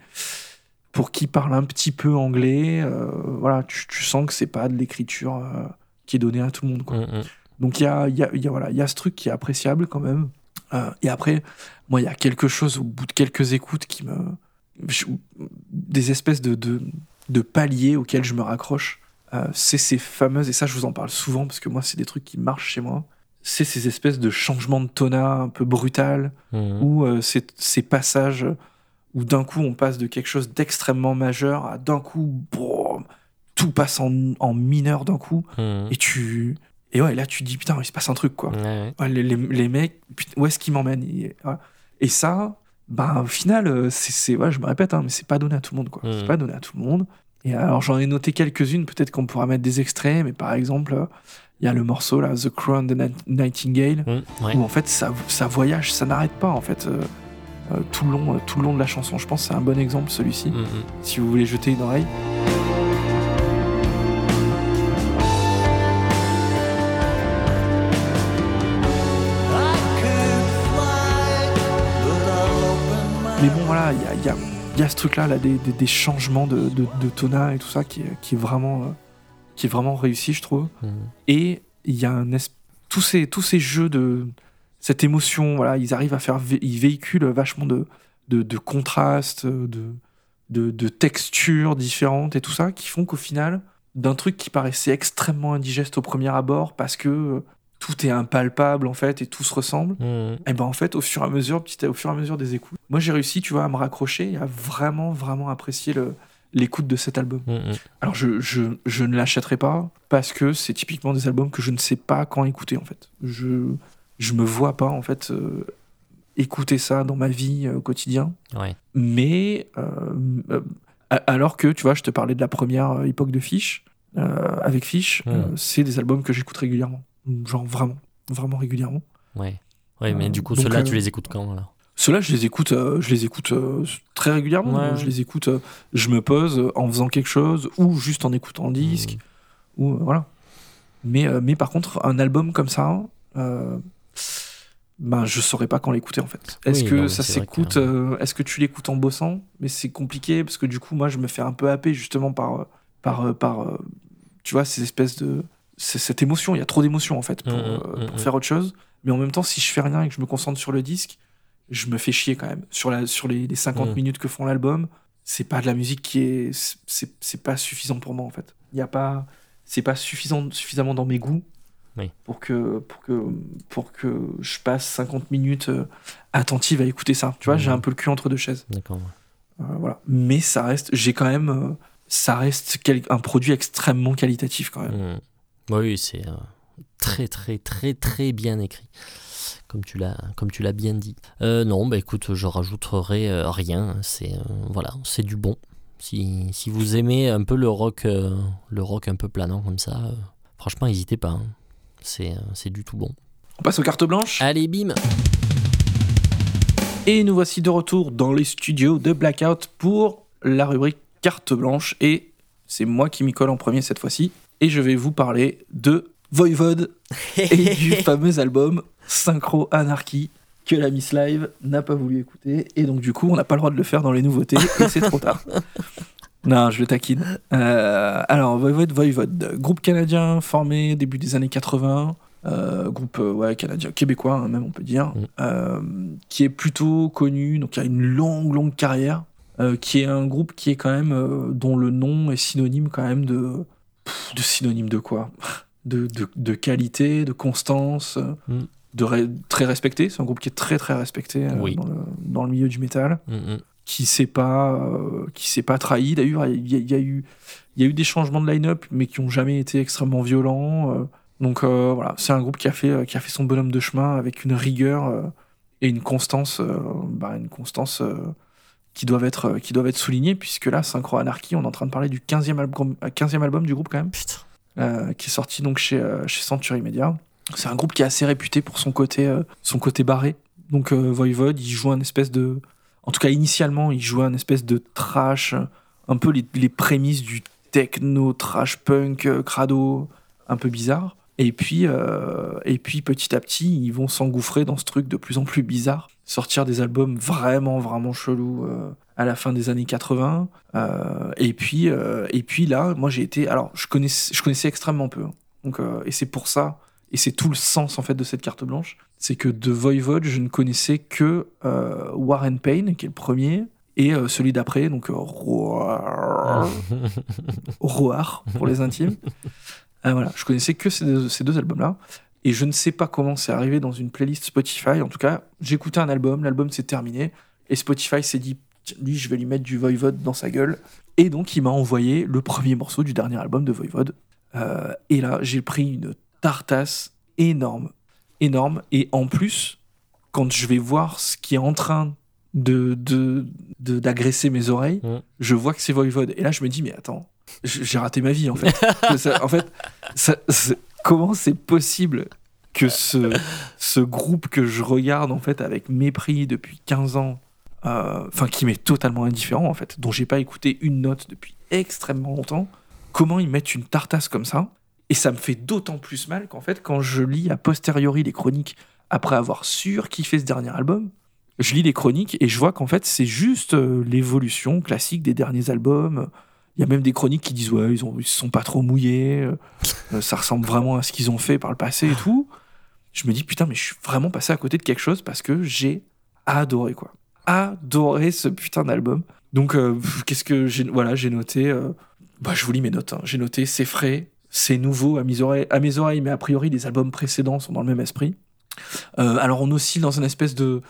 pour qui parle un petit peu anglais. euh, voilà, tu, tu sens que c'est pas de l'écriture euh, qui est donnée à tout le monde. Quoi. Mm, mm. Donc il y a, y, a, y, a, voilà, il y a ce truc qui est appréciable quand même. Euh, et après, moi, il y a quelque chose au bout de quelques écoutes qui me. je- des espèces de, de, de paliers auxquels je me raccroche. C'est ces fameuses, et ça je vous en parle souvent parce que moi c'est des trucs qui marchent chez moi, c'est ces espèces de changements de tona un peu brutal, Mm. ou ces, ces passages où d'un coup on passe de quelque chose d'extrêmement majeur à d'un coup, boum, tout passe en, en mineur d'un coup, Mm. et tu. Et ouais, là tu te dis putain, il se passe un truc quoi. Ouais, ouais. Ouais, les, les- les mecs, putain, où est-ce qu'ils m'emmènent? Et, ça, ben, au final, euh, c'est, c'est- ouais, je me répète, hein, mais c'est pas donné à tout le monde. Quoi. C'est pas donné à tout le monde. Et alors, j'en ai noté quelques-unes, peut-être qu'on pourra mettre des extraits, mais par exemple, euh, il y a le morceau, là, The Crown de Nat- Nightingale, Mm, ouais. où en fait, ça, ça voyage, ça n'arrête pas, en fait, euh, euh, tout, le long, euh, tout le long de la chanson. Je pense que c'est un bon exemple, celui-ci, Mm, mm. si vous voulez jeter une oreille. Mais bon, voilà, il y a, y a- il y a ce truc-là, là, des, des- des changements de, de, de tona et tout ça, qui est, qui est vraiment, euh, qui est vraiment réussi, je trouve. Mm. Et il y a un tous ces tous ces jeux de cette émotion, voilà, ils arrivent à faire, ils véhiculent vachement de de, de contrastes, de, de de textures différentes et tout ça, qui font qu'au final, d'un truc qui paraissait extrêmement indigeste au premier abord, parce que euh, tout est impalpable en fait et tout se ressemble. Mm. Et ben en fait, au fur et à mesure, petit à- au fur et à mesure des écoutes, moi j'ai réussi, tu vois, à me raccrocher et à vraiment, vraiment apprécier le- l'écoute de cet album. Mm, mm. Alors je, je, je ne l'achèterai pas parce que c'est typiquement des albums que je ne sais pas quand écouter en fait. Je je me vois pas en fait euh, écouter ça dans ma vie euh, au quotidien. Ouais. Mais euh, alors que tu vois, je te parlais de la première époque de Fish avec Fish, Mm. euh, c'est des albums que j'écoute régulièrement, genre vraiment, vraiment régulièrement. Ouais. Ouais, mais du coup, ceux-là, tu les écoutes quand alors? Ceux-là, je les écoute, euh, je les écoute euh, très régulièrement. Ouais. Je les écoute, euh, je me pose en faisant quelque chose ou juste en écoutant un disque. Mm. Ou, voilà. Mais, mais par contre, un album comme ça, ben, je saurais pas quand l'écouter en fait. Est-ce Oui, que non, ça s'écoute que- euh, Est-ce que tu l'écoutes en bossant? Mais c'est compliqué parce que du coup, moi, je me fais un peu happer justement par, euh, par, euh, par tu vois, ces espèces de. cette émotion. Il y a trop d'émotions en fait pour, mhm, pour mhm. faire autre chose. Mais en même temps, si je fais rien et que je me concentre sur le disque, je me fais chier quand même. Sur, la, sur les, les 50 Mhm. minutes que font l'album, c'est pas de la musique qui est. C'est c'est pas suffisant pour moi en fait. Il y a pas. C'est pas suffisant, suffisamment dans mes goûts Oui. pour, que, pour, que, pour que je passe 50 minutes euh, attentive à écouter ça. Tu vois, j'ai un peu le cul entre deux chaises. D'accord. Euh, voilà. Mais ça reste. J'ai quand même. euh, ça reste quel- un produit extrêmement qualitatif quand même. Mm. Oui, c'est euh, très, très, très, très bien écrit. Comme tu l'as, comme tu l'as bien dit. Euh, non, bah écoute, je rajouterai euh, rien. C'est euh, voilà, c'est du bon. Si, si vous aimez un peu le rock, le rock un peu planant comme ça, franchement, n'hésitez pas. hein. C'est, euh, c'est du tout bon. On passe aux cartes blanches. Allez, bim. Et nous voici de retour dans les studios de Blackout pour la rubrique carte blanche. Et c'est moi qui m'y colle en premier cette fois-ci. Et je vais vous parler de Voivode <laughs> et du fameux album Synchro Anarchy que la Miss Live n'a pas voulu écouter. Et donc, du coup, on n'a pas le droit de le faire dans les nouveautés et c'est trop tard. <laughs> Non, je le taquine. Euh, alors, Voivode, Voivode, groupe canadien formé début des années 80. euh, groupe euh, ouais, canadien, québécois hein, même on peut dire, Mm. euh, qui est plutôt connu, donc qui a une longue longue carrière, qui est un groupe qui est quand même dont le nom est synonyme quand même de pff, de synonyme de quoi? <laughs> De, de, de qualité, de constance, Mm. de très respecté. C'est un groupe qui est très très respecté Oui. dans, le, dans le milieu du métal, mm. Qui s'est pas euh, qui s'est pas trahi. D'ailleurs, il y, y a eu il y a eu des changements de line-up, mais qui ont jamais été extrêmement violents. euh. donc euh, voilà, c'est un groupe qui a fait euh, qui a fait son bonhomme de chemin avec une rigueur euh, et une constance, bah, une constance. euh, qui doivent, être, qui doivent être soulignées, puisque là, Synchro Anarchy, on est en train de parler du 15e album, euh, 15e album du groupe quand même Putain. euh, qui est sorti donc chez, euh, chez Century Media. C'est un groupe qui est assez réputé pour son côté, euh, son côté barré. Donc euh, Voivode, il joue un espèce de... En tout cas, initialement, il jouait un espèce de trash, un peu les, prémices du techno, trash punk, euh, crado, un peu bizarre. Et puis, euh, et puis petit à petit, ils vont s'engouffrer dans ce truc de plus en plus bizarre, sortir des albums vraiment, vraiment chelous euh, à la fin des années 80. Euh, et puis, et puis là, moi j'ai été, alors je connaissais, je connaissais extrêmement peu, hein. donc et c'est pour ça, et c'est tout le sens en fait de cette carte blanche, c'est que de Voivode, je ne connaissais que euh, War and Pain, qui est le premier, et euh, celui d'après, donc euh, Roar, <laughs> Roar pour les intimes. Euh, voilà, je connaissais que ces deux, ces deux albums-là. Et je ne sais pas comment c'est arrivé dans une playlist Spotify. En tout cas, j'écoutais un album, l'album s'est terminé. Et Spotify s'est dit, lui, je vais lui mettre du Voivode dans sa gueule. Et donc, il m'a envoyé le premier morceau du dernier album de Voivode. Euh, et là, j'ai pris une tartasse énorme. Énorme. Et en plus, quand je vais voir ce qui est en train de de- de- d'agresser mes oreilles, Mm. je vois que c'est Voivode. Et là, je me dis, mais attends, j'ai raté ma vie, en fait. <laughs> Ça- en fait, ça- comment c'est possible que ce, ce groupe que je regarde, en fait, avec mépris depuis 15 ans, euh, enfin, qui m'est totalement indifférent, en fait, dont j'ai pas écouté une note depuis extrêmement longtemps, comment ils mettent une tartasse comme ça Et ça me fait d'autant plus mal qu'en fait, quand je lis a posteriori les chroniques, après avoir surkiffé ce dernier album, je lis les chroniques et je vois qu'en fait, c'est juste euh, l'évolution classique des derniers albums. Il y a même des chroniques qui disent ouais, ils, se sont pas trop mouillés, euh, euh, ça ressemble vraiment à ce qu'ils ont fait par le passé et tout. Je me dis putain, mais je suis vraiment passé à côté de quelque chose parce que j'ai adoré quoi. Adoré ce putain d'album. Donc qu'est-ce que j'ai voilà, j'ai noté bah je vous lis mes notes. hein. J'ai noté c'est frais, c'est nouveau à mes oreilles, mais a priori les albums précédents sont dans le même esprit. Euh, alors on oscille dans une espèce de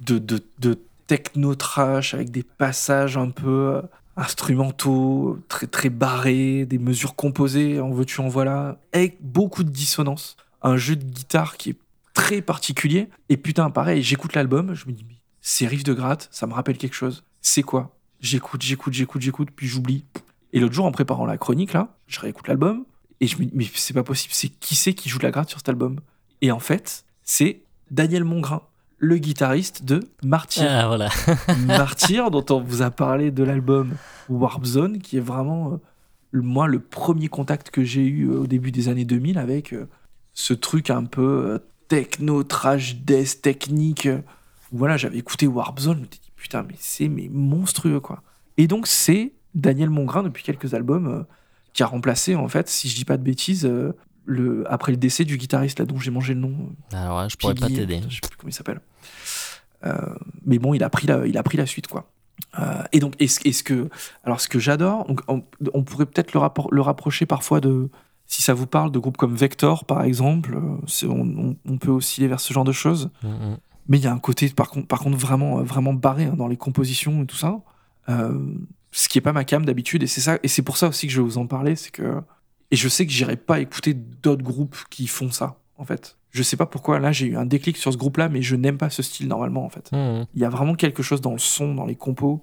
de, de, de techno trash avec des passages un peu euh, instrumentaux, très très barrés, des mesures composées, en veux-tu en voilà, avec beaucoup de dissonance, un jeu de guitare qui est très particulier. Et putain, pareil, j'écoute l'album, je me dis, ces riffs de gratte, ça me rappelle quelque chose. C'est quoi? J'écoute, j'écoute, j'écoute, j'écoute, puis j'oublie. Et l'autre jour, en préparant la chronique, là, je réécoute l'album, et je me dis, mais c'est pas possible, c'est qui c'est qui joue de la gratte sur cet album? Et en fait, c'est Daniel Mongrain, le guitariste de Martyr. Ah, voilà. <laughs> Martyr, dont on vous a parlé de l'album Warp Zone, qui est vraiment, euh, moi, le premier contact que j'ai eu euh, au début des années 2000 avec euh, ce truc un peu techno, trash, death, technique. voilà, j'avais écouté Warp Zone, je me suis dit, putain, mais c'est mais monstrueux, quoi. Et donc, c'est Daniel Mongrain, depuis quelques albums, euh, qui a remplacé, en fait, si je dis pas de bêtises, euh, le, après le décès du guitariste, là, dont j'ai mangé le nom, Alors là, je pourrais pas t'aider. Je sais plus comment il s'appelle. Euh, mais bon, il a pris la, il a pris la suite, quoi. Euh, et donc, est-ce que, alors, ce que j'adore, donc, on, on pourrait peut-être le, le rapprocher parfois de, si ça vous parle, de groupes comme Vector, par exemple. on, on- on peut osciller vers ce genre de choses. Mm, mm. Mais il y a un côté, par contre, par contre vraiment, vraiment barré hein, dans les compositions et tout ça. Euh, ce qui est pas ma cam d'habitude, et c'est ça, et c'est pour ça aussi que je vais vous en parler, c'est que, et je sais que j'irai pas écouter d'autres groupes qui font ça, en fait. Je sais pas pourquoi, là, j'ai eu un déclic sur ce groupe-là, mais je n'aime pas ce style normalement, en fait. Mm, mm. Il y a vraiment quelque chose dans le son, dans les compos,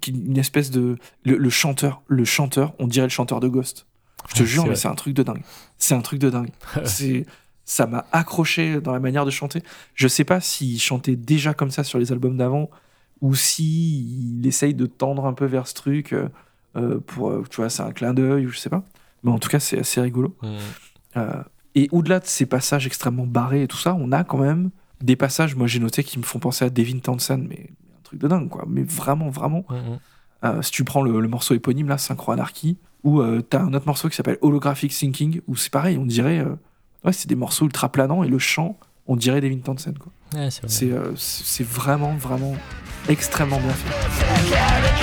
qui, une espèce de, le, le chanteur, le chanteur, on dirait le chanteur de Ghost. Je te jure, mais c'est un truc de dingue. C'est un truc de dingue. <laughs> c'est, ça m'a accroché dans la manière de chanter. Je sais pas s'il chantait déjà comme ça sur les albums d'avant ou si il essaye de tendre un peu vers ce truc euh, euh, pour, euh, tu vois, c'est un clin d'œil ou je sais pas. Mais en tout cas, c'est assez rigolo. Euh, et au-delà de ces passages extrêmement barrés et tout ça, on a quand même des passages, moi j'ai noté, qui me font penser à Devin Townsend, mais un truc de dingue, quoi. Mais vraiment, vraiment. Euh, si tu prends le, le morceau éponyme, là, Synchro Anarchy, ou t'as un autre morceau qui s'appelle Holographic Thinking, où c'est pareil, on dirait. ouais, c'est des morceaux ultra planants, et le chant, on dirait Devin Townsend, quoi. Ouais, vrai. C'est vraiment, vraiment extrêmement bien fait.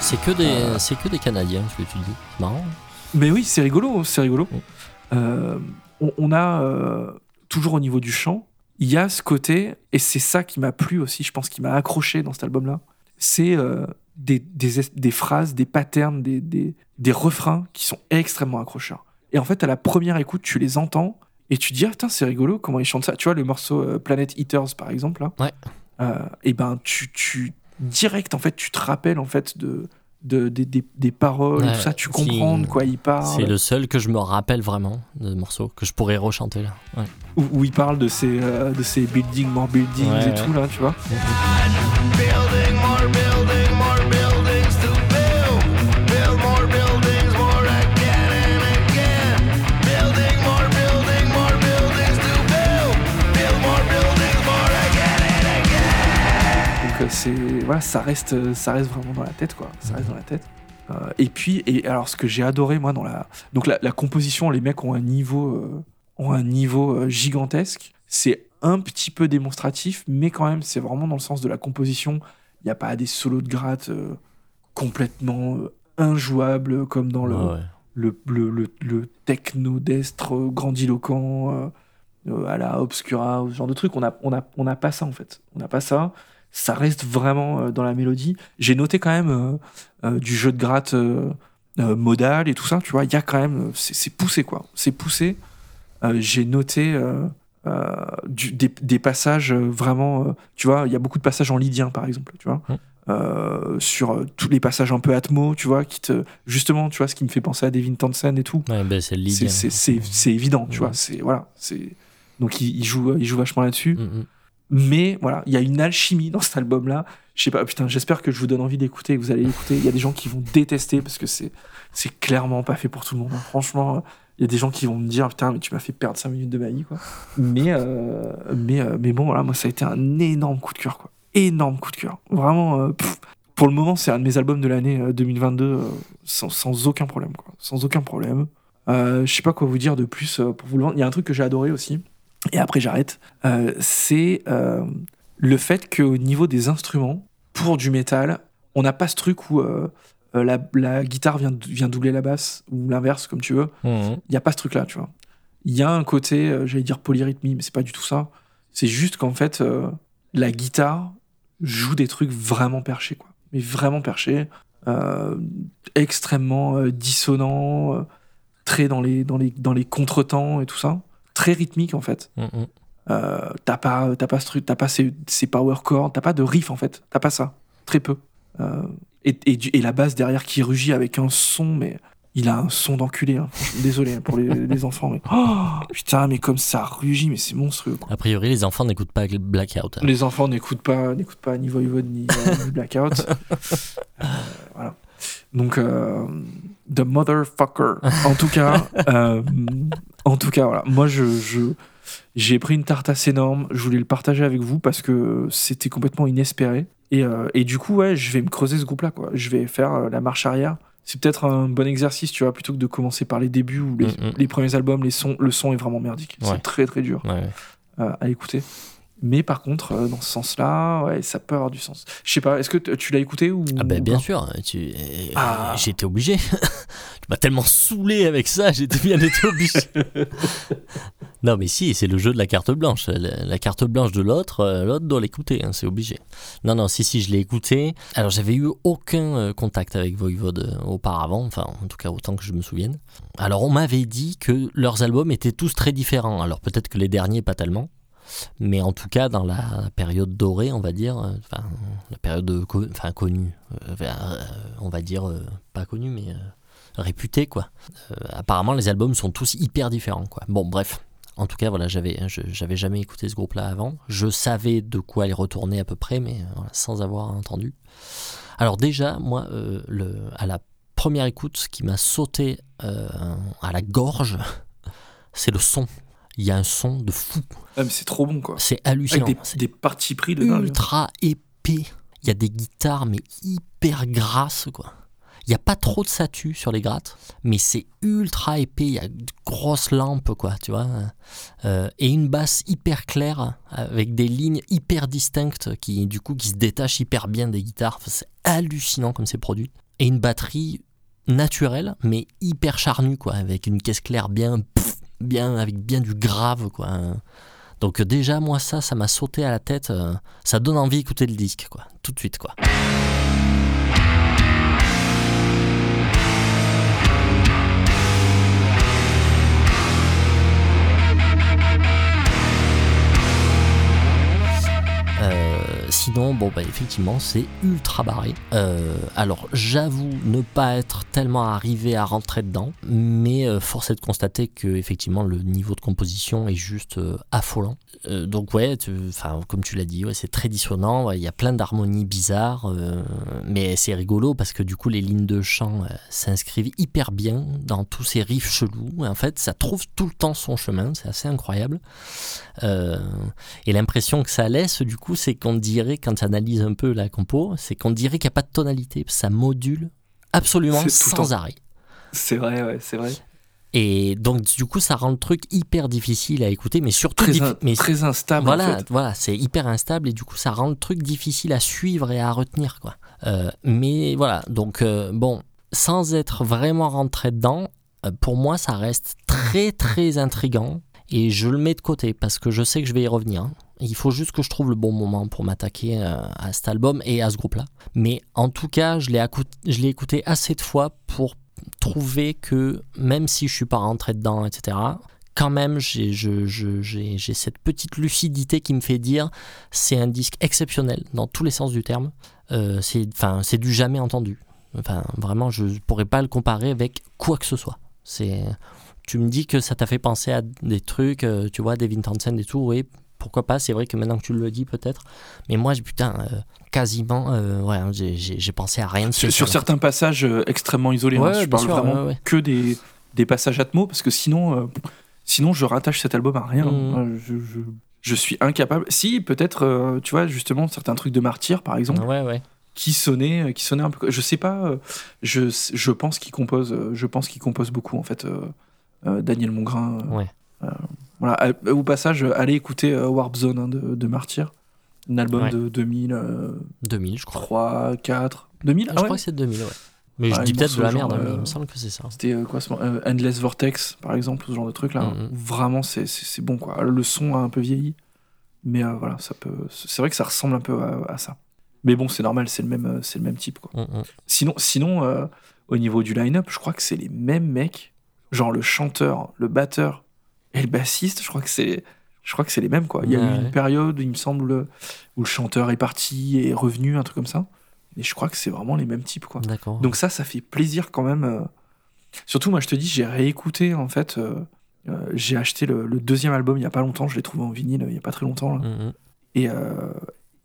C'est que des, Euh. c'est que des Canadiens ce que tu dis. C'est marrant. Mais oui, c'est rigolo, c'est rigolo. Euh, on, on a, euh, toujours au niveau du chant, il y a ce côté, et c'est ça qui m'a plu aussi, je pense, qui m'a accroché dans cet album-là, c'est euh, des, des, es- des phrases, des patterns, des, des, des refrains qui sont extrêmement accrocheurs. Et en fait, à la première écoute, tu les entends, et tu te dis, ah putain, c'est rigolo, comment ils chantent ça. Tu vois, le morceau euh, Planet Eaters, par exemple, là, Ouais. euh, et ben, tu, tu, direct, en fait, tu te rappelles, en fait, de, de, des- des- des paroles, Ouais, tout ça, tu comprends de quoi il C'est parle. le seul que je me rappelle vraiment de morceau que je pourrais rechanter là. Ouais. Où, où il parle de ces, euh, de ces buildings, more buildings et tout, là, tu vois. C'est voilà, ça reste, ça reste vraiment dans la tête, quoi. Ça reste dans la tête. Euh, et puis, et alors ce que j'ai adoré moi dans la, donc la, la composition, les mecs ont un niveau, euh, ont un niveau euh, gigantesque. C'est un petit peu démonstratif, mais quand même, c'est vraiment dans le sens de la composition. Il n'y a pas des solos de gratte euh, complètement injouables comme dans le, ouais. le, le, le, le techno-destre euh, grandiloquent euh, à la Obscura, ce genre de truc. On n'a on a, on a pas ça en fait. On n'a pas ça. Ça reste vraiment euh, dans la mélodie. J'ai noté quand même euh, euh, du jeu de gratte modal et tout ça. Tu vois, il y a quand même. C'est poussé quoi. C'est poussé. J'ai noté. euh, du- des, des passages vraiment, euh, tu vois, il y a beaucoup de passages en lydien par exemple, tu vois, Mm. Euh, sur tous les passages un peu atmo, tu vois, qui te, justement, tu vois, ce qui me fait penser à Devin Townsend et tout. Ouais, ben, c'est évident, tu Ouais. vois. C'est voilà, c'est donc il, il joue, il joue vachement là-dessus. Mm, mm. Mais voilà, il y a une alchimie dans cet album-là. Je sais pas, putain, j'espère que je vous donne envie d'écouter, que vous allez l'écouter. Il y a des gens qui vont détester parce que c'est c'est clairement pas fait pour tout le monde. hein. Franchement, il y a des gens qui vont me dire putain, mais tu m'as fait perdre 5 minutes de ma vie, quoi. Mais euh, mais euh, mais bon, voilà, moi ça a été un énorme coup de cœur, quoi. Énorme coup de cœur. Vraiment. euh, pour le moment, c'est un de mes albums de l'année euh, 2022 euh, sans, sans aucun problème, quoi. Sans aucun problème. Je sais pas quoi vous dire de plus pour vous le vendre. Il y a un truc que j'ai adoré aussi, et après j'arrête. Euh, c'est euh, le fait qu'au niveau des instruments, pour du métal, on n'a pas ce truc où euh, la, la guitare vient, vient doubler la basse, ou l'inverse, comme tu veux. Mm. Il n'y a pas ce truc-là, tu vois. Il y a un côté, j'allais dire polyrythmie, mais c'est pas du tout ça. C'est juste qu'en fait, la guitare joue des trucs vraiment perchés, quoi. Mais vraiment perchés, extrêmement dissonants, très dans les, dans, les, dans les contretemps et tout ça. Très rythmique, en fait. Mm, mm. Euh, t'as pas, t'as pas ce truc, t'as pas ces, ces power chords, t'as pas de riff en fait, t'as pas ça, très peu. Euh, et, et, la basse derrière qui rugit avec un son, mais il a un son d'enculé. Hein. Désolé pour les, <laughs> les enfants, mais oh, putain, mais comme ça rugit, mais c'est monstrueux. quoi. A priori, les enfants n'écoutent pas Blackout. hein. Les enfants n'écoutent pas, n'écoutent pas ni Voivode ni, euh, ni Blackout. <laughs> Euh, voilà. Donc, The Motherfucker. En tout cas, en tout cas, voilà. Moi, je, je- j'ai pris une tartasse énorme. Je voulais le partager avec vous parce que c'était complètement inespéré. Et, euh, et du coup, ouais, je vais me creuser ce groupe-là, quoi. Je vais faire euh, la marche arrière. C'est peut-être un bon exercice, tu vois, plutôt que de commencer par les débuts ou les, Mm, mm. les premiers albums, les sons, le son est vraiment merdique. Ouais. C'est très très dur ouais. euh, à écouter. Mais par contre, euh, dans ce sens-là, ouais, ça peut avoir du sens. Je sais pas, est-ce que tu l'as écouté ou Ah ben bien sûr, tu... Ah. j'étais obligé. <laughs> tu m'as tellement saoulé avec ça, j'étais bien été obligé. <laughs> non mais si, c'est le jeu de la carte blanche. La, la carte blanche de l'autre, euh, l'autre doit l'écouter, hein, c'est obligé. Non, non, si, si, je l'ai écouté. Alors j'avais eu aucun euh, contact avec Voivode euh, auparavant, enfin en tout cas autant que je me souvienne. Alors on m'avait dit que leurs albums étaient tous très différents. Alors peut-être que les derniers pas tellement. Mais en tout cas, dans la période dorée, on va dire, euh, enfin, la période enfin, connue, euh, euh, on va dire, pas connue, mais réputée, quoi. Apparemment, les albums sont tous hyper différents, quoi. Bon, bref. En tout cas, voilà, j'avais, j'avais jamais écouté ce groupe-là avant. Je savais de quoi il retournait à peu près, mais sans avoir entendu. Alors déjà, moi, le, à la première écoute, ce qui m'a sauté à la gorge, <laughs> c'est le son. Il y a un son de fou. Ah, mais c'est trop bon, quoi. C'est Avec hallucinant. des, C'est des parties pris de dingue. ultra épais. Il y a des guitares, mais hyper grasses, quoi. Il n'y a pas trop de satu sur les grattes, mais c'est ultra épais. Il y a de grosses lampes, quoi, tu vois. Euh, et une basse hyper claire, avec des lignes hyper distinctes qui, du coup, qui se détachent hyper bien des guitares. Enfin, c'est hallucinant comme c'est produit. Et une batterie naturelle, mais hyper charnue, quoi, avec une caisse claire bien, bien, avec bien du grave, quoi. Donc déjà, moi, ça, ça m'a sauté à la tête. euh, ça donne envie d'écouter le disque, quoi. Tout de suite, quoi. Sinon, bon, bah, effectivement, c'est ultra barré. Euh, alors, j'avoue ne pas être tellement arrivé à rentrer dedans, mais euh, force est de constater que, effectivement, le niveau de composition est juste euh, affolant. Euh, donc, ouais, tu- comme tu l'as dit, ouais, c'est très dissonant. Il y a plein d'harmonies bizarres, mais c'est rigolo parce que, du coup, les lignes de chant s'inscrivent hyper bien dans tous ces riffs chelous. En fait, ça trouve tout le temps son chemin, c'est assez incroyable. Et l'impression que ça laisse, du coup, c'est qu'on dirait, quand tu analyses un peu la compo, c'est qu'on dirait qu'il n'y a pas de tonalité. Ça module absolument sans arrêt. C'est vrai, ouais, c'est vrai. Et donc, du coup, ça rend le truc hyper difficile à écouter, mais surtout. Très, diffi- in- mais très instable, voilà, en fait. voilà, c'est hyper instable et du coup, ça rend le truc difficile à suivre et à retenir, quoi. Euh, mais voilà, donc euh, bon, sans être vraiment rentré dedans, euh, pour moi, ça reste très très intrigant et je le mets de côté parce que je sais que je vais y revenir. hein. Il faut juste que je trouve le bon moment pour m'attaquer euh, à cet album et à ce groupe-là. Mais en tout cas, je l'ai écouté assez de fois pour trouver que même si je suis pas rentré dedans, etc., quand même, j'ai cette petite lucidité qui me fait dire c'est un disque exceptionnel dans tous les sens du terme. Euh, c'est du jamais entendu. Enfin, vraiment, je pourrais pas le comparer avec quoi que ce soit. C'est tu me dis que ça t'a fait penser à des trucs, euh, tu vois, Devin Townsend et tout, oui, pourquoi pas, c'est vrai que maintenant que tu le dis peut-être, mais moi, putain, euh, quasiment, euh, ouais, j'ai- pensé à rien de Sur, sur certains passages euh, extrêmement isolés, hein, Ouais, je parle sûr, vraiment ouais, que des, des passages atmo, parce que sinon, sinon je rattache cet album à rien. Euh, Je, je- je suis incapable. Si, peut-être, tu vois, justement, certains trucs de Martyr, par exemple, Ouais, ouais. qui sonnaient, qui sonnaient un peu. Je sais pas. je, je pense qu'il compose. Je pense qu'il compose beaucoup en fait. euh, euh, Daniel Mongrain. euh, Ouais. Voilà. Euh, Au passage, euh, allez écouter euh, Warp Zone hein, de, de Martyr, un album Ouais. de 2003, 2000, je crois. 4, 2000. je ah ouais crois que c'est 2000, ouais. Mais je dis peut-être de la merde, hein, mais il me semble que c'est ça. C'était quoi ce moment Endless Vortex, par exemple, ce genre de truc là. Mhm. Vraiment, c'est- bon quoi. Le son a un peu vieilli, mais voilà, ça peut. C'est vrai que ça ressemble un peu à, ça. Mais bon, c'est normal, c'est le même, c'est le même type quoi. Mm, mm. Sinon, sinon au niveau du line-up, je crois que c'est les mêmes mecs, genre le chanteur, le batteur et le bassiste. Je crois que c'est, je crois que c'est les mêmes quoi. Il y a eu ouais. une période, il me semble, où le chanteur est parti et est revenu, un truc comme ça. Et je crois que c'est vraiment les mêmes types quoi. Donc ça, ça fait plaisir quand même. euh. Surtout, moi, je te dis, j'ai réécouté, en fait. euh, euh, j'ai acheté le, le deuxième album il y a pas longtemps. Je l'ai trouvé en vinyle il y a pas très longtemps. là. Mm, mm. Et, euh,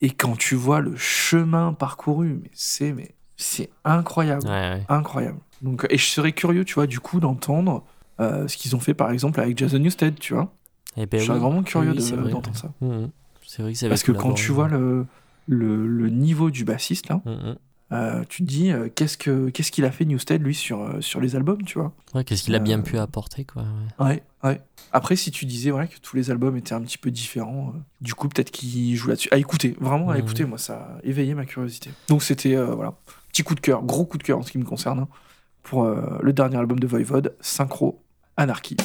et quand tu vois le chemin parcouru, mais c'est mais c'est incroyable, ouais. incroyable. Donc, et je serais curieux, tu vois, du coup, d'entendre euh, ce qu'ils ont fait, par exemple, avec Jason Newsted, tu vois. Eh ben je oui. vraiment curieux Oui, de- c'est vrai. d'entendre ça. Mm, mm. C'est vrai que ça Parce que quand tu vois le, le, le niveau du bassiste, là, Mm, euh, tu te dis, euh, qu'est-ce que qu'est-ce qu'il a fait Newsted, lui, sur, sur les albums, tu vois. Ouais, qu'est-ce qu'il a bien pu apporter, quoi. ouais. Ouais, ouais. Après, si tu disais voilà, que tous les albums étaient un petit peu différents, du coup, peut-être qu'il joue là-dessus. À écouter, vraiment à écouter, moi, ça a éveillé ma curiosité. Donc, c'était, voilà, petit coup de cœur, gros coup de cœur en ce qui me concerne, hein, pour le dernier album de Voivode, Synchro Anarchy.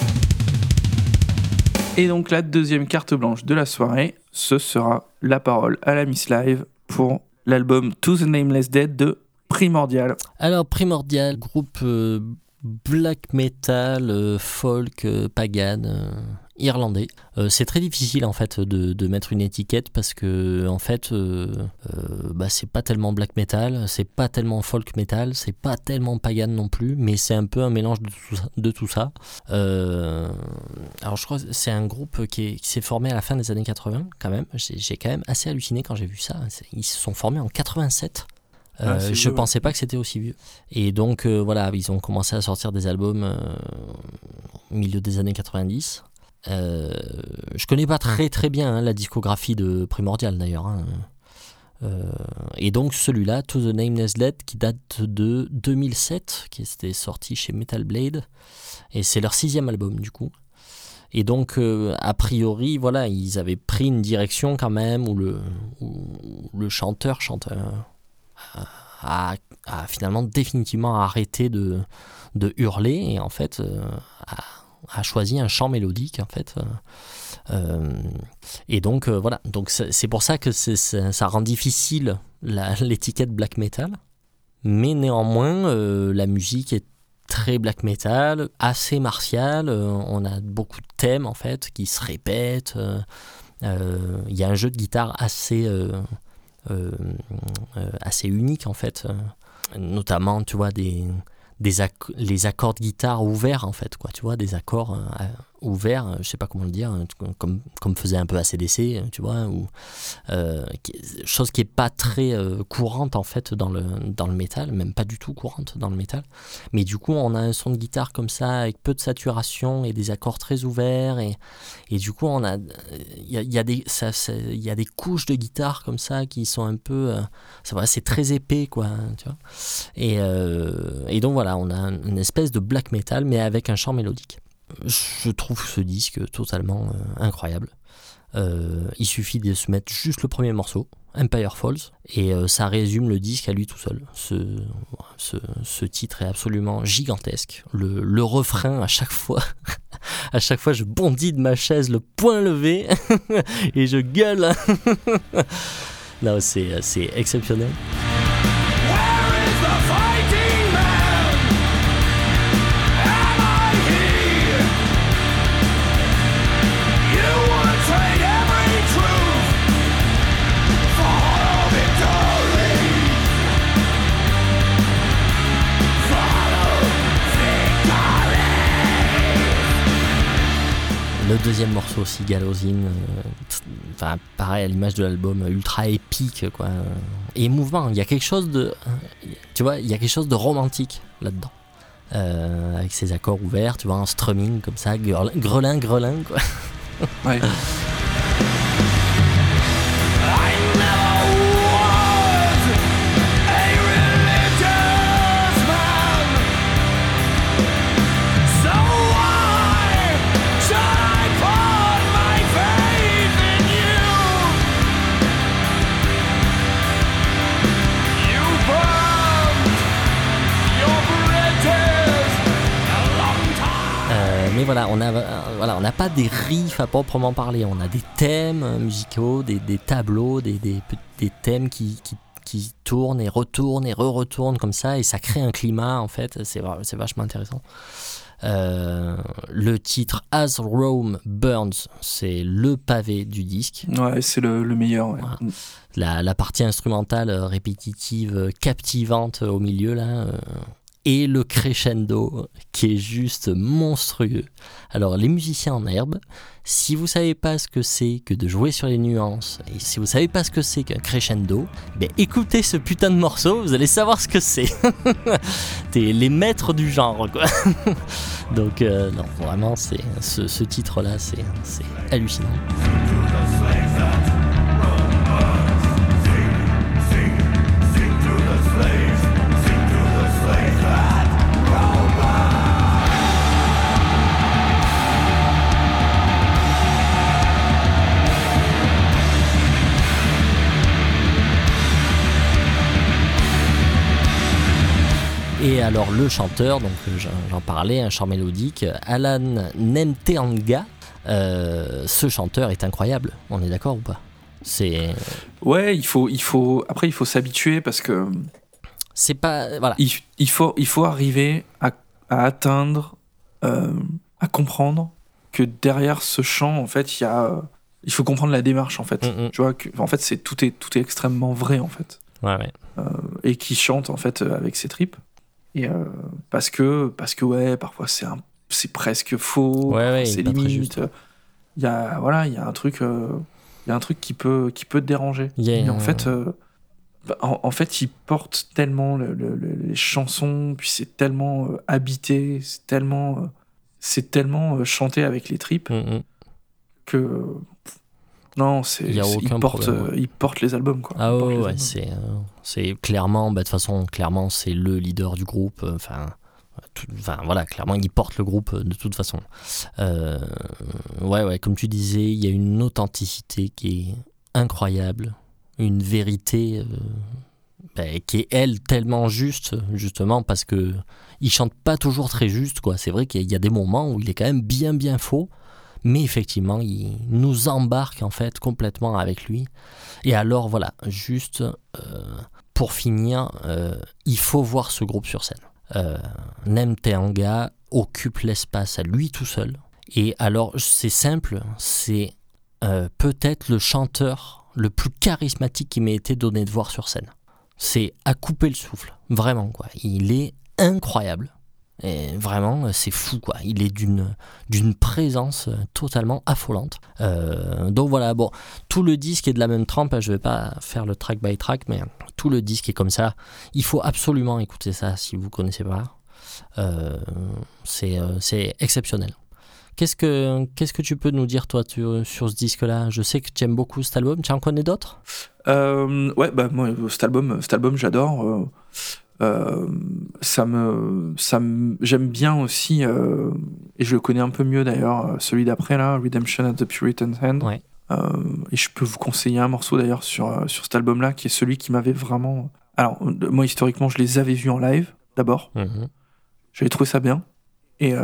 Et donc, la deuxième carte blanche de la soirée, ce sera la parole à la Miss Live pour l'album To the Nameless Dead de Primordial. Alors, Primordial, groupe euh, black metal, euh, folk, euh, pagan, irlandais. Euh, c'est très difficile en fait de, de mettre une étiquette parce que en fait, euh, euh, bah, c'est pas tellement black metal, c'est pas tellement folk metal, c'est pas tellement pagan non plus, mais c'est un peu un mélange de tout ça. De tout ça. Alors, je crois que c'est un groupe qui est- qui s'est formé à la fin des années 80 quand même. J'ai quand même assez halluciné quand j'ai vu ça. Ils se sont formés en 87. Ah, Euh, je vieux, ouais. pensais pas que c'était aussi vieux. Et donc, euh, voilà, ils ont commencé à sortir des albums euh, au milieu des années 90. Euh, je connais pas très très bien hein, la discographie de Primordial d'ailleurs. hein. Euh, et donc celui-là, To the Nameless Dead, qui date de 2007, qui était sorti chez Metal Blade, et c'est leur sixième album du coup. Et donc, euh, a priori, voilà, ils avaient pris une direction quand même où le, chanteur chante, euh, a, finalement définitivement arrêté de, hurler et en fait a choisi un chant mélodique en fait. euh, euh, et donc euh, voilà, donc c'est pour ça que ça rend difficile <laughs> l'étiquette black metal, mais néanmoins la musique est très black metal, assez martial. euh, on a beaucoup de thèmes en fait qui se répètent. Il y a un jeu de guitare assez assez unique en fait. Notamment, tu vois, des, des acc- les accords de guitare ouverts en fait, quoi. Tu vois, des accords euh, ouverts, euh, je sais pas comment le dire, euh, comme, comme faisait un peu ACDC, euh, tu vois, ou euh, chose qui est pas très courante en fait dans le, dans le métal, même pas du tout courante dans le métal. Mais du coup, on a un son de guitare comme ça, avec peu de saturation et des accords très ouverts. Et, et du coup, on a, il y a, des, y a des couches de guitare comme ça qui sont un peu. euh, va, c'est très épais, quoi. hein, Tu vois et, et donc voilà, on a une espèce de black metal, mais avec un chant mélodique. Je trouve ce disque totalement euh, incroyable. Euh, il suffit de se mettre juste le premier morceau, Empire Falls, et euh, ça résume le disque à lui tout seul. Ce, ce, titre est absolument gigantesque. Le, le refrain, à chaque fois, <laughs> à chaque fois, je bondis de ma chaise, le poing levé, <laughs> et je gueule. <laughs> non, c'est exceptionnel. Le deuxième morceau aussi, Gallosin, euh, enfin pareil à l'image de l'album, ultra épique quoi, euh, et émouvant. Il y a quelque chose de, tu vois, il y a quelque chose de romantique là-dedans, Euh, avec ses accords ouverts, tu vois, en strumming comme ça, grelin, grelin, grelin, quoi. Ouais. <laughs> mais voilà, on a, euh, voilà, on n'a pas des riffs à proprement parler. On a des thèmes euh, musicaux, des, des tableaux, des, des, des thèmes qui, qui, qui tournent et retournent et re-retournent comme ça, et ça crée un climat en fait. C'est c'est vachement intéressant. Euh, le titre As Rome Burns, c'est le pavé du disque. Ouais, c'est le, le meilleur. ouais. Voilà. La, la partie instrumentale répétitive, captivante au milieu là. euh, et le crescendo qui est juste monstrueux. Alors les musiciens en herbe, si vous savez pas ce que c'est que de jouer sur les nuances et si vous savez pas ce que c'est qu'un crescendo, ben écoutez ce putain de morceau, vous allez savoir ce que c'est. <laughs> T'es les maîtres du genre quoi. <laughs> Donc euh, non, vraiment c'est ce, ce titre là, c'est c'est hallucinant. Et alors le chanteur, donc euh, j'en parlais, un chant mélodique, Alan Nemteanga, euh, ce chanteur est incroyable, on est d'accord ou pas? C'est Ouais, il faut, il faut. Après, il faut s'habituer parce que c'est pas voilà, il, il faut, il faut arriver à, à atteindre, euh, à comprendre que derrière ce chant, en fait, il y a. Il faut comprendre la démarche, en fait. Mm. Tu vois, que, en fait, c'est tout est, tout est extrêmement vrai, en fait. ouais, ouais. et qui chante en fait avec ses tripes. Et euh, parce que parce que ouais, parfois c'est un c'est presque faux, Ouais, ouais, c'est limite. juste. Il y a voilà, il y a un truc euh, il y a un truc qui peut qui peut te déranger. Il y a Mais en fait euh, bah, en, en fait, il porte tellement le- le- le- les chansons, puis c'est tellement euh, habité, c'est tellement euh, c'est tellement euh, chanté avec les tripes Mm, mm. que non, c'est Il y a aucun problème, les albums quoi. Ah ouais, ouais, c'est euh, c'est clairement, bah, de toute façon, clairement, c'est le leader du groupe. euh, Enfin, voilà, clairement, il porte le groupe euh, de toute façon. Euh, ouais, ouais, comme tu disais, il y a une authenticité qui est incroyable, une vérité euh, bah, qui est elle tellement juste, justement parce que il chante pas toujours très juste, quoi. C'est vrai qu'il y a des moments où il est quand même bien, bien faux. Mais effectivement, il nous embarque en fait complètement avec lui. Et alors voilà, juste euh, pour finir, euh, il faut voir ce groupe sur scène. Euh, Nem Teanga occupe l'espace à lui tout seul. Et alors c'est simple, c'est euh, peut-être le chanteur le plus charismatique qui m'ait été donné de voir sur scène. C'est à couper le souffle, vraiment quoi. Il est incroyable. Et vraiment, euh, c'est fou quoi. Il est d'une d'une présence euh, totalement affolante. Euh, donc voilà, bon, tout le disque est de la même trempe. hein, Je vais pas faire le track by track, mais tout le disque est comme ça. Il faut absolument écouter ça si vous connaissez pas. C'est c'est exceptionnel. Qu'est-ce que qu'est-ce que tu peux nous dire toi tu- sur ce disque-là? Je sais que tu aimes beaucoup cet album. Tu en connais d'autres? Ouais, bah moi, cet album, cet album, j'adore. Euh, ça me, ça me, j'aime bien aussi, euh, et je le connais un peu mieux d'ailleurs, euh, celui d'après là, Redemption at the Puritan's Hand. Ouais. Euh, et je peux vous conseiller un morceau d'ailleurs sur sur cet album-là, qui est celui qui m'avait vraiment. Alors moi historiquement, je les avais vus en live d'abord. Mhm. J'avais trouvé ça bien. Et,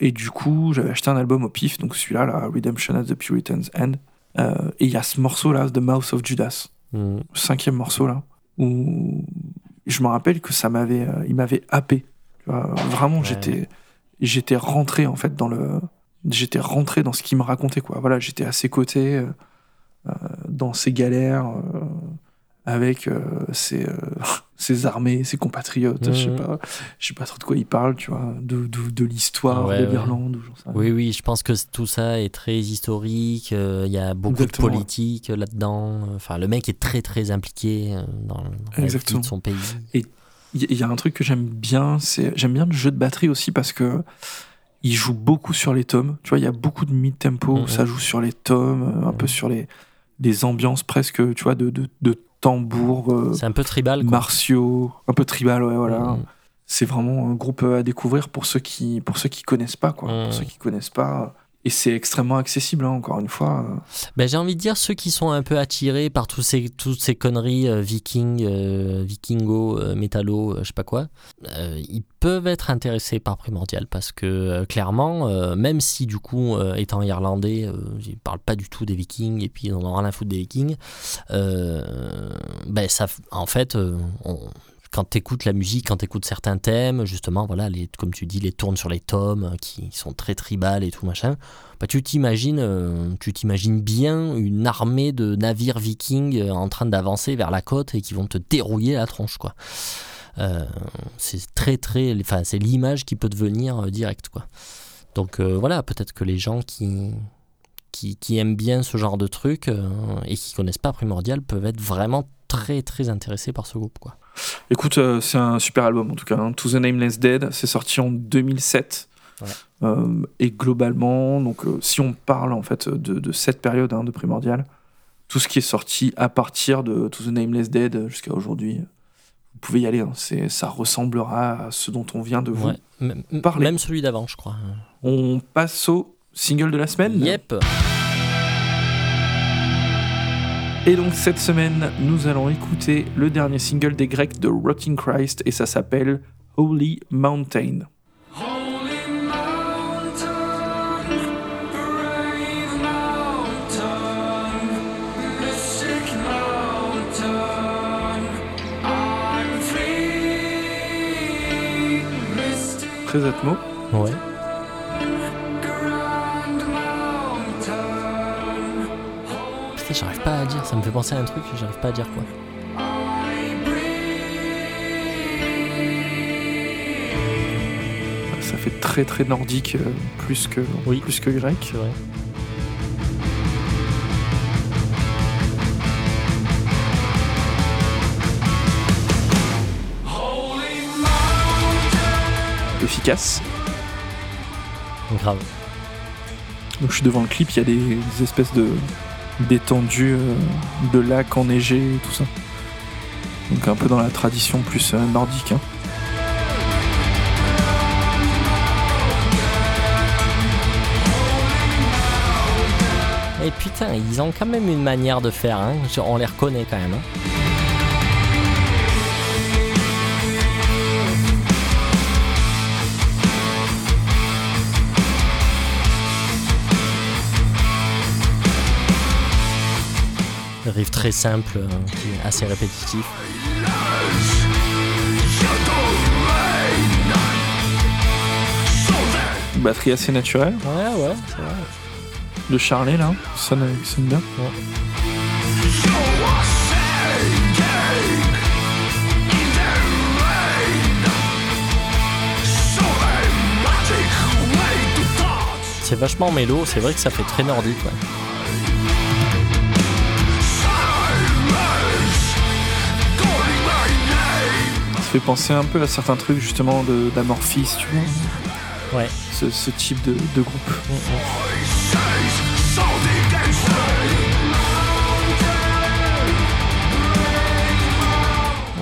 et du coup, j'avais acheté un album au pif, donc celui-là, là, Redemption at the Puritan's End. Euh, et il y a ce morceau-là, The Mouth of Judas, le cinquième morceau là, où je me rappelle que ça m'avait, euh, il m'avait happé. Tu vois, vraiment, Ouais. j'étais, j'étais rentré en fait dans le, j'étais rentré dans ce qu'il me racontait quoi. Voilà, j'étais à ses côtés, euh, euh, dans ses galères, euh, avec euh, ses, euh, <laughs> ses armées, ses compatriotes. Je sais Mhm. pas, je sais pas trop de quoi il parle, tu vois, de, de, de l'histoire Ouais, de l'Irlande. Oui, oui, je pense que tout ça est très historique. euh, Il y a beaucoup Exactement, de politique là-dedans. Enfin, le mec est très, très impliqué dans, dans la vie de son pays. Il y, il y a un truc que j'aime bien, c'est j'aime bien le jeu de batterie aussi parce que il joue beaucoup sur les tomes. Tu vois, il y a beaucoup de mid-tempo, Mhm. ça joue sur les tomes, un peu Mhm. sur les, les ambiances presque, tu vois, de, de, de tambours euh, C'est un peu tribal. Quoi. martiaux, un peu tribal, ouais, voilà. Mhm. C'est vraiment un groupe à découvrir pour ceux qui, pour ceux qui connaissent pas, quoi. Pour ceux qui connaissent pas. Et c'est extrêmement accessible, hein, encore une fois. Ben, j'ai envie de dire ceux qui sont un peu attirés par tous ces, toutes ces conneries euh, viking, euh, vikingo, euh, métallo, euh, je sais pas quoi, euh, ils peuvent être intéressés par Primordial parce que clairement, même si du coup, étant irlandais, ils parlent pas du tout des vikings et puis ils en ont rien à foutre des vikings, ben ça, en fait, on- quand tu la musique, quand tu certains thèmes, justement, voilà, les, comme tu dis, les tournes sur les tomes euh, qui sont très tribales et tout machin, bah, tu t'imagines euh, tu t'imagines bien une armée de navires vikings euh, en train d'avancer vers la côte et qui vont te dérouiller la tronche quoi. C'est très très enfin c'est l'image qui peut devenir euh, direct quoi. Donc voilà, peut-être que les gens qui qui, aiment bien ce genre de truc et qui connaissent pas Primordial peuvent être vraiment très très intéressés par ce groupe quoi. Écoute, euh, c'est un super album en tout cas. hein. To the Nameless Dead, c'est sorti en 2007. Ouais. Euh, et globalement, donc euh, si on parle en fait de, de cette période hein, de Primordial, tout ce qui est sorti à partir de To the Nameless Dead jusqu'à aujourd'hui, vous pouvez y aller. hein. C'est, ça ressemblera à ce dont on vient de vous. Ouais. Parler. Même celui d'avant je crois. On passe au single de la semaine. Yep. Et donc cette semaine, nous allons écouter le dernier single des Grecs de Rotting Christ et ça s'appelle Holy Mountain. Holy mountain, brave mountain, mystic mountain, I'm free, mystic Très atmo. Ouais. J'arrive pas à dire, ça me fait penser à un truc, j'arrive pas à dire quoi. Ça fait très très nordique, euh, plus que Oui. plus que grec. C'est vrai. Efficace. Grave. Donc je suis devant le clip, il y a des, des espèces de d'étendues euh, de lacs enneigés et tout ça. Donc un peu dans la tradition plus euh, nordique. hein. Et putain, ils ont quand même une manière de faire, hein. On les reconnaît quand même. hein. Riff très simple, euh, qui est assez répétitif. Batterie assez naturelle. Ouais, ouais, c'est vrai. Le charlet là, ça sonne, sonne bien. Ouais. C'est vachement mélo, c'est vrai que ça fait très nordique. Ouais. Fait penser un peu à certains trucs justement d'Amorphis, tu vois. Ouais. Ce, ce type de, de groupe.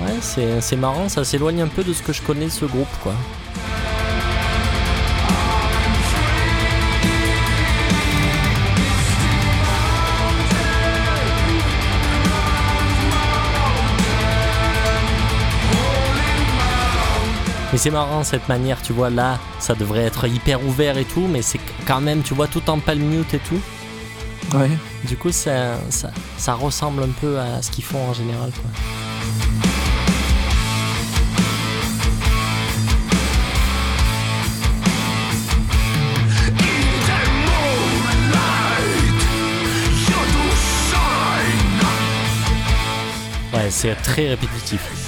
Ouais, c'est marrant, ça s'éloigne un peu de ce que je connais ce groupe, quoi. C'est marrant cette manière, tu vois, là, ça devrait être hyper ouvert et tout, mais c'est quand même, tu vois, tout en palm mute et tout. Ouais. Du coup, ça, ça, ça ressemble un peu à ce qu'ils font en général, quoi. Ouais, c'est très répétitif.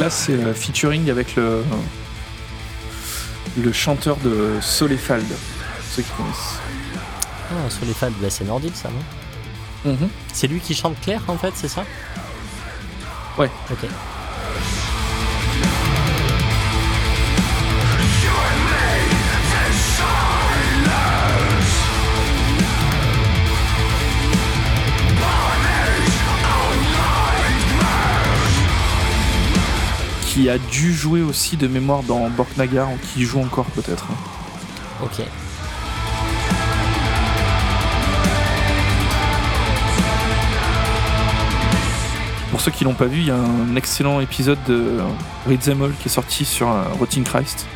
Là, c'est euh, featuring avec le, le chanteur de Solefald, ceux qui connaissent. Ah, fans, bah, c'est nordique ça, non C'est lui qui chante Claire en fait, c'est ça? Ouais. Ok. Qui a dû jouer aussi de mémoire dans Borknagar, ou qui joue encore peut-être. Ok. Pour ceux qui l'ont pas vu, il y a un excellent épisode de Read Them All qui est sorti sur euh, Rotting Christ,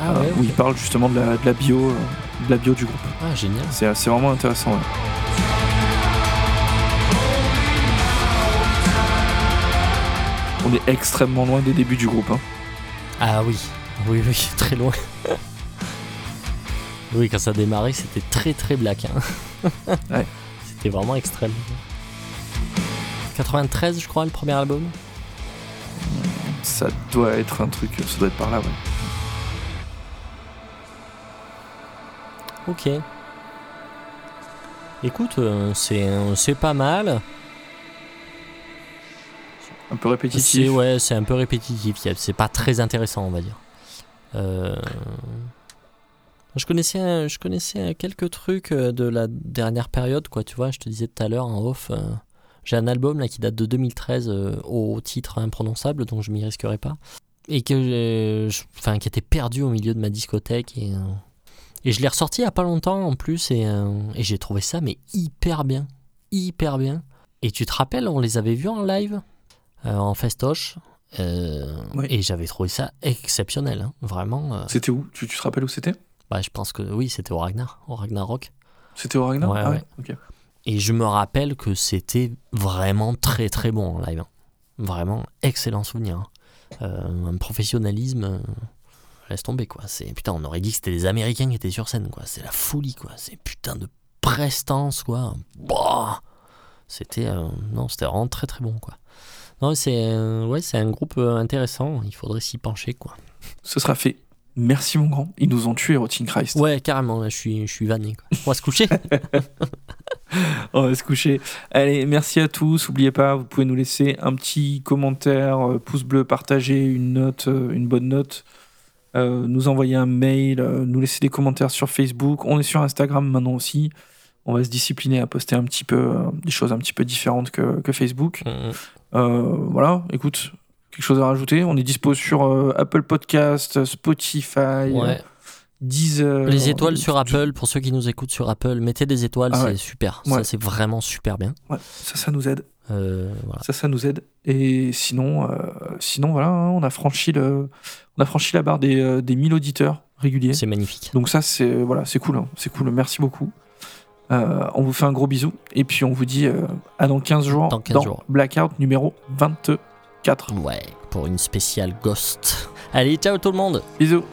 Ah euh, où il parle justement de la, de la bio, euh, de la bio du groupe. Ah, génial. C'est c'est vraiment intéressant. ouais. On est extrêmement loin des débuts du groupe. hein. Ah oui, oui, oui, <laughs> très loin. <laughs> oui, quand ça a démarré, c'était très très black. hein. <laughs> Ouais. C'était vraiment extrême. 93, je crois, le premier album. Ça doit être un truc, ça doit être par là, ouais. Ok. Écoute, euh, c'est c'est pas mal. Un peu répétitif. ouais, c'est un peu répétitif. C'est pas très intéressant, on va dire. Euh, Je connaissais, je connaissais quelques trucs euh, de la dernière période, quoi. Tu vois, je te disais tout à l'heure en off. euh, J'ai un album là qui date de 2013 euh, au titre imprononçable, donc je m'y risquerai pas, et que, enfin, qui était perdu au milieu de ma discothèque et. et je l'ai ressorti il y a pas longtemps en plus et, et j'ai trouvé ça mais hyper bien, hyper bien. Et tu te rappelles, on les avait vus en live? En festoche euh, Oui. et j'avais trouvé ça exceptionnel, hein, vraiment. euh, C'était où? Tu, tu te rappelles où c'était? bah, je pense que oui, c'était au Ragnar, au Ragnarok. C'était au Ragnar? Ouais, Ah ouais. ok. Et je me rappelle que c'était vraiment très très bon en live. hein. Vraiment excellent souvenir. hein. Euh, un professionnalisme, euh, laisse tomber quoi. C'est putain, on aurait dit que c'était les Américains qui étaient sur scène quoi. C'est la folie quoi. C'est putain de prestance quoi. Bah c'était euh, non, c'était vraiment très très bon quoi. Non, c'est euh, ouais, c'est un groupe euh, intéressant. Il faudrait s'y pencher quoi. Ce sera fait. Merci mon grand. Ils nous ont tués, Rotting Christ. Ouais, carrément. là, Je suis je suis vanné quoi. On va se coucher. <laughs> On va se coucher. Allez, merci à tous. N'oubliez pas, vous pouvez nous laisser un petit commentaire, euh, pouce bleu, partager une note, euh, une bonne note, euh, nous envoyer un mail, nous laisser des commentaires sur Facebook. On est sur Instagram maintenant aussi. On va se discipliner à poster un petit peu euh, des choses un petit peu différentes que, que Facebook. Mm, Euh, voilà, écoute, quelque chose à rajouter? On est dispo sur euh, Apple Podcast, Spotify, ouais. Deezer. Les étoiles sur du- Apple, pour ceux qui nous écoutent sur Apple, mettez des étoiles, Ah c'est super. Ouais. Ça, c'est vraiment super bien. Ouais, ça, ça nous aide. Euh, voilà. Ça, ça nous aide. Et sinon, euh, sinon voilà, hein, on a franchi le, on a franchi la barre des, euh, des 1000 auditeurs réguliers. C'est magnifique. Donc ça, c'est voilà, c'est cool, hein. c'est cool. Merci beaucoup. Euh, on vous fait un gros bisou et puis on vous dit euh, à dans 15 jours Dans 15 jours. Blackout numéro 24. Ouais, pour une spéciale Ghost. Allez, ciao tout le monde Bisous.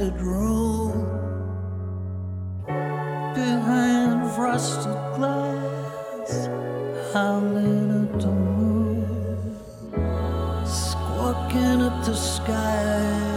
let it behind rusted glass. I at the moon, squawking at the sky.